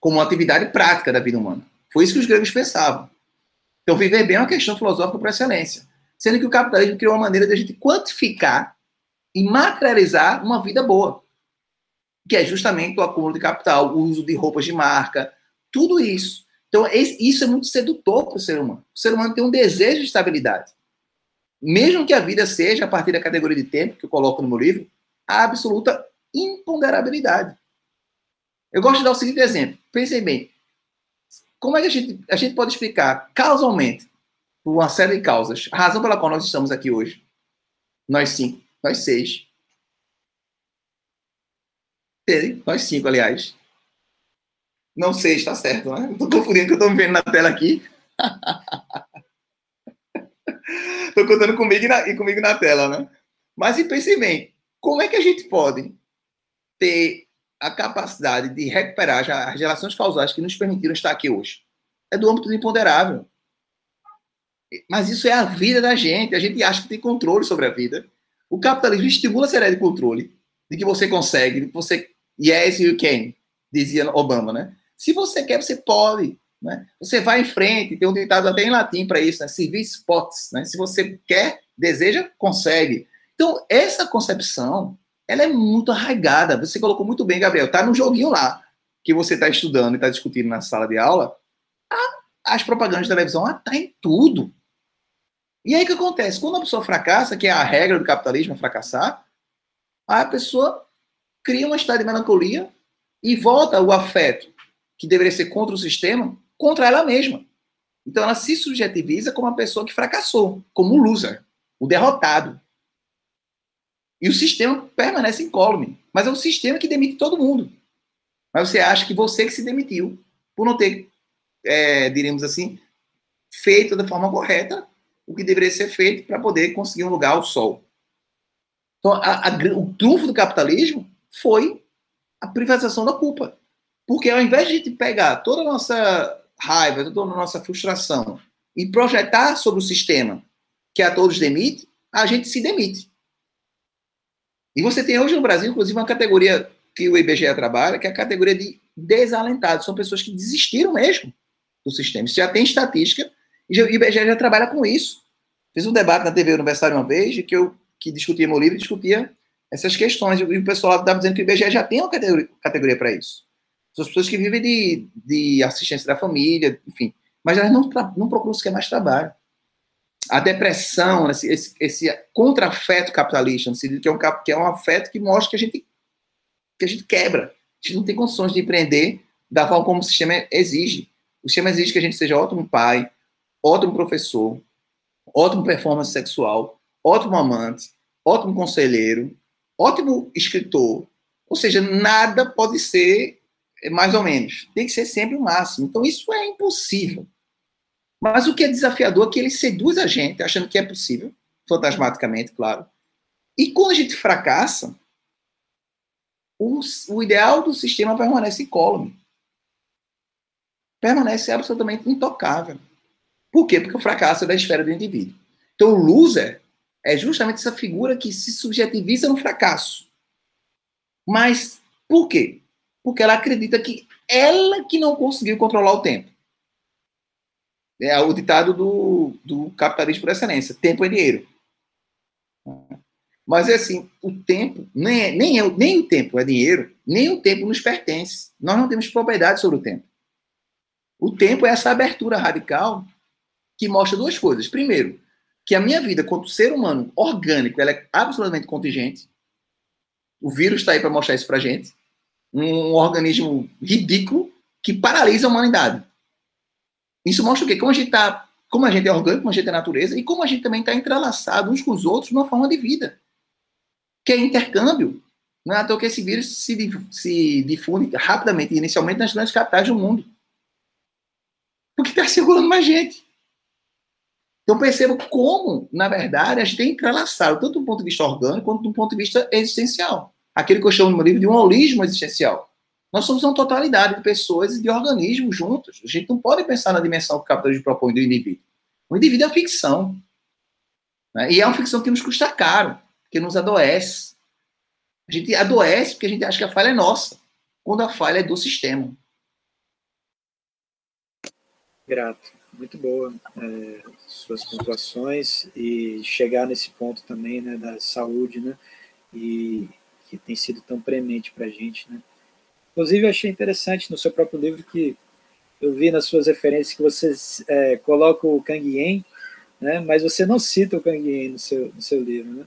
como uma atividade prática da vida humana. Foi isso que os gregos pensavam. Então, viver bem é uma questão filosófica por excelência. Sendo que o capitalismo criou uma maneira de a gente quantificar e materializar uma vida boa. Que é justamente o acúmulo de capital, o uso de roupas de marca, tudo isso. Então, isso é muito sedutor para o ser humano. O ser humano tem um desejo de estabilidade. Mesmo que a vida seja, a partir da categoria de tempo, que eu coloco no meu livro, a absoluta imponderabilidade. Eu gosto de dar o seguinte exemplo. Pensem bem. Como é que a gente, a gente pode explicar causalmente, por uma série de causas, a razão pela qual nós estamos aqui hoje? Nós cinco, nós seis. Nós cinco, aliás. Não sei, está certo, né? Estou confundindo que eu estou vendo na tela aqui. [LAUGHS] Estou contando comigo e, na, e, comigo na tela, né? Mas e pense bem, como é que a gente pode ter a capacidade de recuperar as relações causais que nos permitiram estar aqui hoje? É do âmbito do imponderável. Mas isso é a vida da gente. A gente acha que tem controle sobre a vida. O capitalismo estimula a série de controle, de que você consegue, de que você. Yes, you can, dizia Obama, né? Se você quer, você pode. Né? Você vai em frente, tem um ditado até em latim para isso, né? Service potes. Né? Se você quer, deseja, consegue. Então, essa concepção, ela é muito arraigada. Você colocou muito bem, Gabriel. Tá no joguinho lá, que você está estudando e está discutindo na sala de aula. as propagandas de televisão atraem tudo. E aí o que acontece? Quando a pessoa fracassa, que é a regra do capitalismo, é fracassar, a pessoa cria uma estado de melancolia e volta o afeto, que deveria ser contra o sistema, contra ela mesma. Então ela se subjetiviza como uma pessoa que fracassou, como um loser, o derrotado. E o sistema permanece incólume. Mas é o sistema que demite todo mundo. Mas você acha que você que se demitiu por não ter, é, diríamos assim, feito da forma correta o que deveria ser feito para poder conseguir um lugar ao sol. Então, a, a, o trunfo do capitalismo foi a privatização da culpa. Porque ao invés de a gente pegar toda a nossa raiva, toda a nossa frustração e projetar sobre o sistema que a todos demite, a gente se demite. E você tem hoje no Brasil, inclusive, uma categoria que o IBGE trabalha, que é a categoria de desalentados. São pessoas que desistiram mesmo do sistema. Isso já tem estatística e o IBGE já trabalha com isso. Fiz um debate na TV Universitária uma vez, que eu que discutia meu livro, discutia essas questões. E o pessoal estava dizendo que o IBGE já tem uma categoria, categoria para isso. São as pessoas que vivem de, de assistência da família, enfim. Mas elas não, não procuram sequer mais trabalho. A depressão, esse, esse, esse contra-afeto capitalista, que é, um, que é um afeto que mostra que a gente, que a gente quebra. A gente não tem condições de empreender da forma como o sistema exige. O sistema exige que a gente seja ótimo pai, ótimo professor, ótimo performance sexual, ótimo amante, ótimo conselheiro, ótimo escritor. Ou seja, nada pode ser mais ou menos. Tem que ser sempre o máximo. Então, isso é impossível. Mas o que é desafiador é que ele seduz a gente, achando que é possível, fantasmaticamente, claro. E quando a gente fracassa, o, o ideal do sistema permanece incólume. Permanece absolutamente intocável. Por quê? Porque o fracasso é da esfera do indivíduo. Então, o loser é justamente essa figura que se subjetiviza no fracasso. Mas por quê? Porque ela acredita que ela que não conseguiu controlar o tempo. É o ditado do, do capitalismo por excelência: tempo é dinheiro. Mas é assim, o tempo, nem, é, nem, é, nem o tempo é dinheiro, nem o tempo nos pertence. Nós não temos propriedade sobre o tempo. O tempo é essa abertura radical que mostra duas coisas. Primeiro, que a minha vida, quanto ser humano orgânico, ela é absolutamente contingente. O vírus está aí para mostrar isso para gente um organismo ridículo que paralisa a humanidade. Isso mostra o quê? Como a gente está como a gente é orgânico, como a gente é natureza, e como a gente também está entrelaçado uns com os outros numa forma de vida, que é intercâmbio. Não é à toa que esse vírus se, se difunde rapidamente, inicialmente nas grandes capitais do mundo. Porque está segurando mais gente. Então perceba como, na verdade, a gente tem entrelaçado, tanto do ponto de vista orgânico quanto do ponto de vista existencial. Aquele que eu chamo no meu livro de um holismo existencial. Nós somos uma totalidade de pessoas e de organismos juntos. A gente não pode pensar na dimensão que o capitalismo propõe do indivíduo. O indivíduo é ficção. Né? E é uma ficção que nos custa caro, que nos adoece. A gente adoece porque a gente acha que a falha é nossa, quando a falha é do sistema. Grato. Muito boa é, suas pontuações e chegar nesse ponto também né, da saúde, né? E que tem sido tão premente para a gente, né? Inclusive, eu achei interessante no seu próprio livro que eu vi nas suas referências que você é, coloca o Kang Yen, né, mas você não cita o Kang Yen no seu, no seu livro. Né?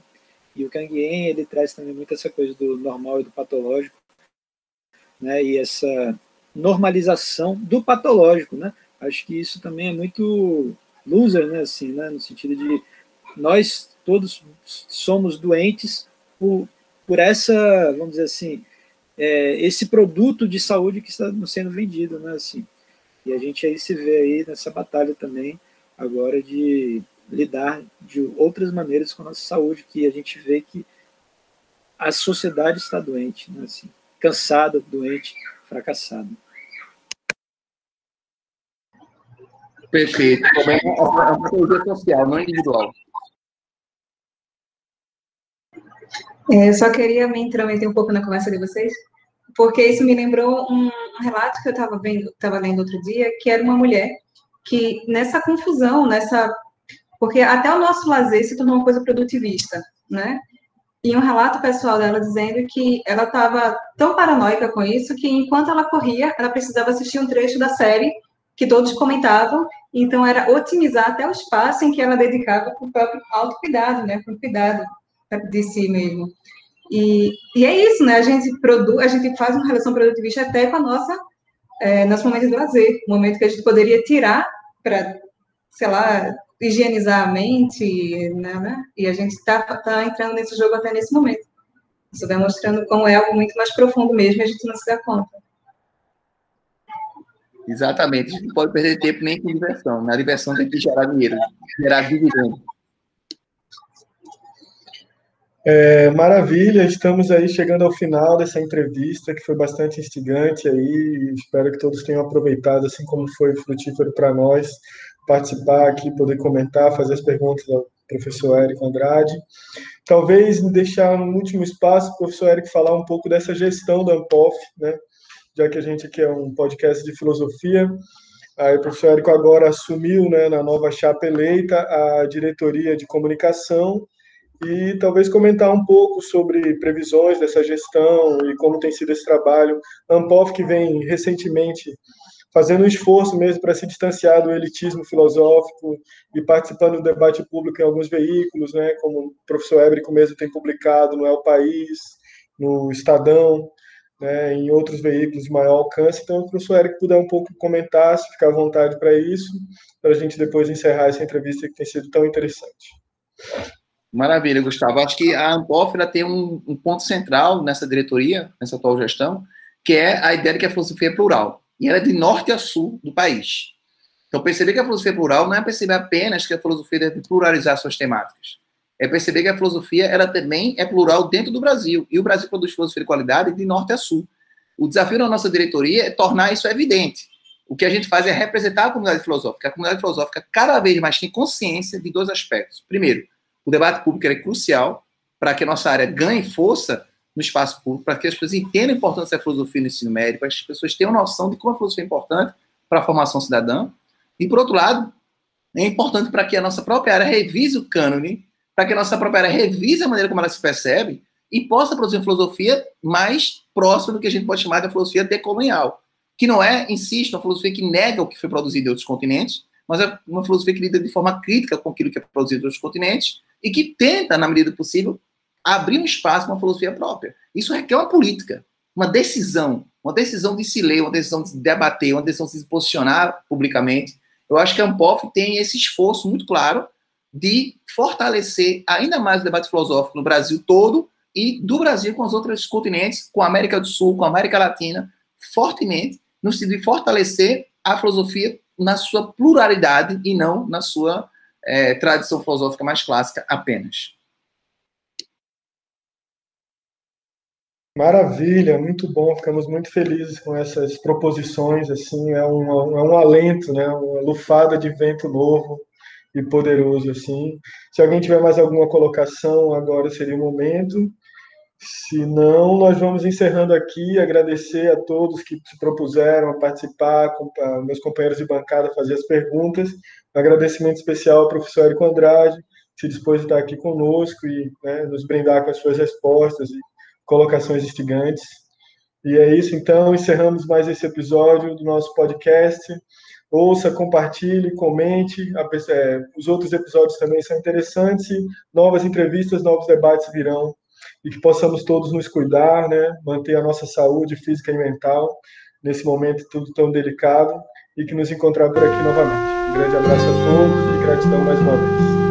E o Kang Yen, ele traz também muito essa coisa do normal e do patológico, né, e essa normalização do patológico. Né? Acho que isso também é muito loser, né, assim, né, no sentido de nós todos somos doentes por, por essa, vamos dizer assim, é, esse produto de saúde que está sendo vendido, né? Assim, e a gente aí se vê aí nessa batalha também agora de lidar de outras maneiras com a nossa saúde, que a gente vê que a sociedade está doente, né? assim, cansada, doente, fracassada. Perfeito. É uma patologia social, não individual. É, eu só queria me intrometer um pouco na conversa de vocês, porque isso me lembrou um, relato que eu estava vendo, estava lendo outro dia, que era uma mulher que nessa confusão, nessa porque até o nosso lazer se tornou uma coisa produtivista, né? E um relato pessoal dela dizendo que ela estava tão paranoica com isso que enquanto ela corria, ela precisava assistir um trecho da série que todos comentavam, então era otimizar até o espaço em que ela dedicava para o próprio autocuidado, né? Para o cuidado de si mesmo. E, e é isso, né? A gente produz, a gente faz uma relação produtivista até com a nossa, é, nosso momento de lazer, momento que a gente poderia tirar para, sei lá, higienizar a mente, né? né? E a gente está tá entrando nesse jogo até nesse momento. Isso vai mostrando como é algo muito mais profundo mesmo e a gente não se dá conta. Exatamente. A gente não pode perder tempo nem com diversão. Na diversão tem que gerar dinheiro, gerar dividendo. É, maravilha, estamos aí chegando ao final dessa entrevista, que foi bastante instigante aí, espero que todos tenham aproveitado, assim como foi frutífero para nós, participar aqui, poder comentar, fazer as perguntas ao professor Érico Andrade. Talvez deixar no último espaço, professor Érico, falar um pouco dessa gestão da Ampof, né? já que a gente aqui é um podcast de filosofia, Aí o professor Érico agora assumiu, né, na nova chapa eleita, a diretoria de comunicação e talvez comentar um pouco sobre previsões dessa gestão e como tem sido esse trabalho. Ampov, que vem recentemente fazendo um esforço mesmo para se distanciar do elitismo filosófico e participando do debate público em alguns veículos, né, como o professor Ébrico mesmo tem publicado no El País, no Estadão, né, em outros veículos de maior alcance. Então, o professor Érico puder um pouco comentar, se ficar à vontade para isso, para a gente depois encerrar essa entrevista que tem sido tão interessante. Maravilha, Gustavo. Acho que a Ampof tem um, um, ponto central nessa diretoria, nessa atual gestão, que é a ideia de que a filosofia é plural. E ela é de norte a sul do país. Então, perceber que a filosofia é plural não é perceber apenas que a filosofia deve pluralizar suas temáticas. É perceber que a filosofia ela também é plural dentro do Brasil. E o Brasil produz filosofia de qualidade de norte a sul. O desafio da nossa diretoria é tornar isso evidente. O que a gente faz é representar a comunidade filosófica. A comunidade filosófica cada vez mais tem consciência de dois aspectos. Primeiro, o debate público é crucial para que a nossa área ganhe força no espaço público, para que as pessoas entendam a importância da filosofia no ensino médio, para que as pessoas tenham noção de como a filosofia é importante para a formação cidadã. E, por outro lado, é importante para que a nossa própria área revise o cânone, para que a nossa própria área revise a maneira como ela se percebe e possa produzir uma filosofia mais próxima do que a gente pode chamar de filosofia decolonial, que não é, insisto, uma filosofia que nega o que foi produzido em outros continentes, mas é uma filosofia que lida de forma crítica com aquilo que é produzido em outros continentes e que tenta, na medida do possível, abrir um espaço para uma filosofia própria. Isso requer uma política, uma decisão, uma decisão de se ler, uma decisão de se debater, uma decisão de se posicionar publicamente. Eu acho que a Ampof tem esse esforço muito claro de fortalecer ainda mais o debate filosófico no Brasil todo e do Brasil com os outros continentes, com a América do Sul, com a América Latina, fortemente, no sentido de fortalecer a filosofia na sua pluralidade e não na sua é, tradição filosófica mais clássica apenas. Maravilha, muito bom, ficamos muito felizes com essas proposições, assim, é um, é um alento, né, uma lufada de vento novo e poderoso, assim. Se alguém tiver mais alguma colocação, agora seria o momento. Se não, nós vamos encerrando aqui, agradecer a todos que se propuseram a participar, meus companheiros de bancada fazer as perguntas. Um agradecimento especial ao professor Érico Andrade, que se dispôs a estar aqui conosco e né, nos brindar com as suas respostas e colocações instigantes. E é isso, então, encerramos mais esse episódio do nosso podcast. Ouça, compartilhe, comente. É, os outros episódios também são interessantes. Novas entrevistas, novos debates virão e que possamos todos nos cuidar, né, manter a nossa saúde física e mental nesse momento tudo tão delicado e que nos encontrar por aqui novamente. Um grande abraço a todos e gratidão mais uma vez.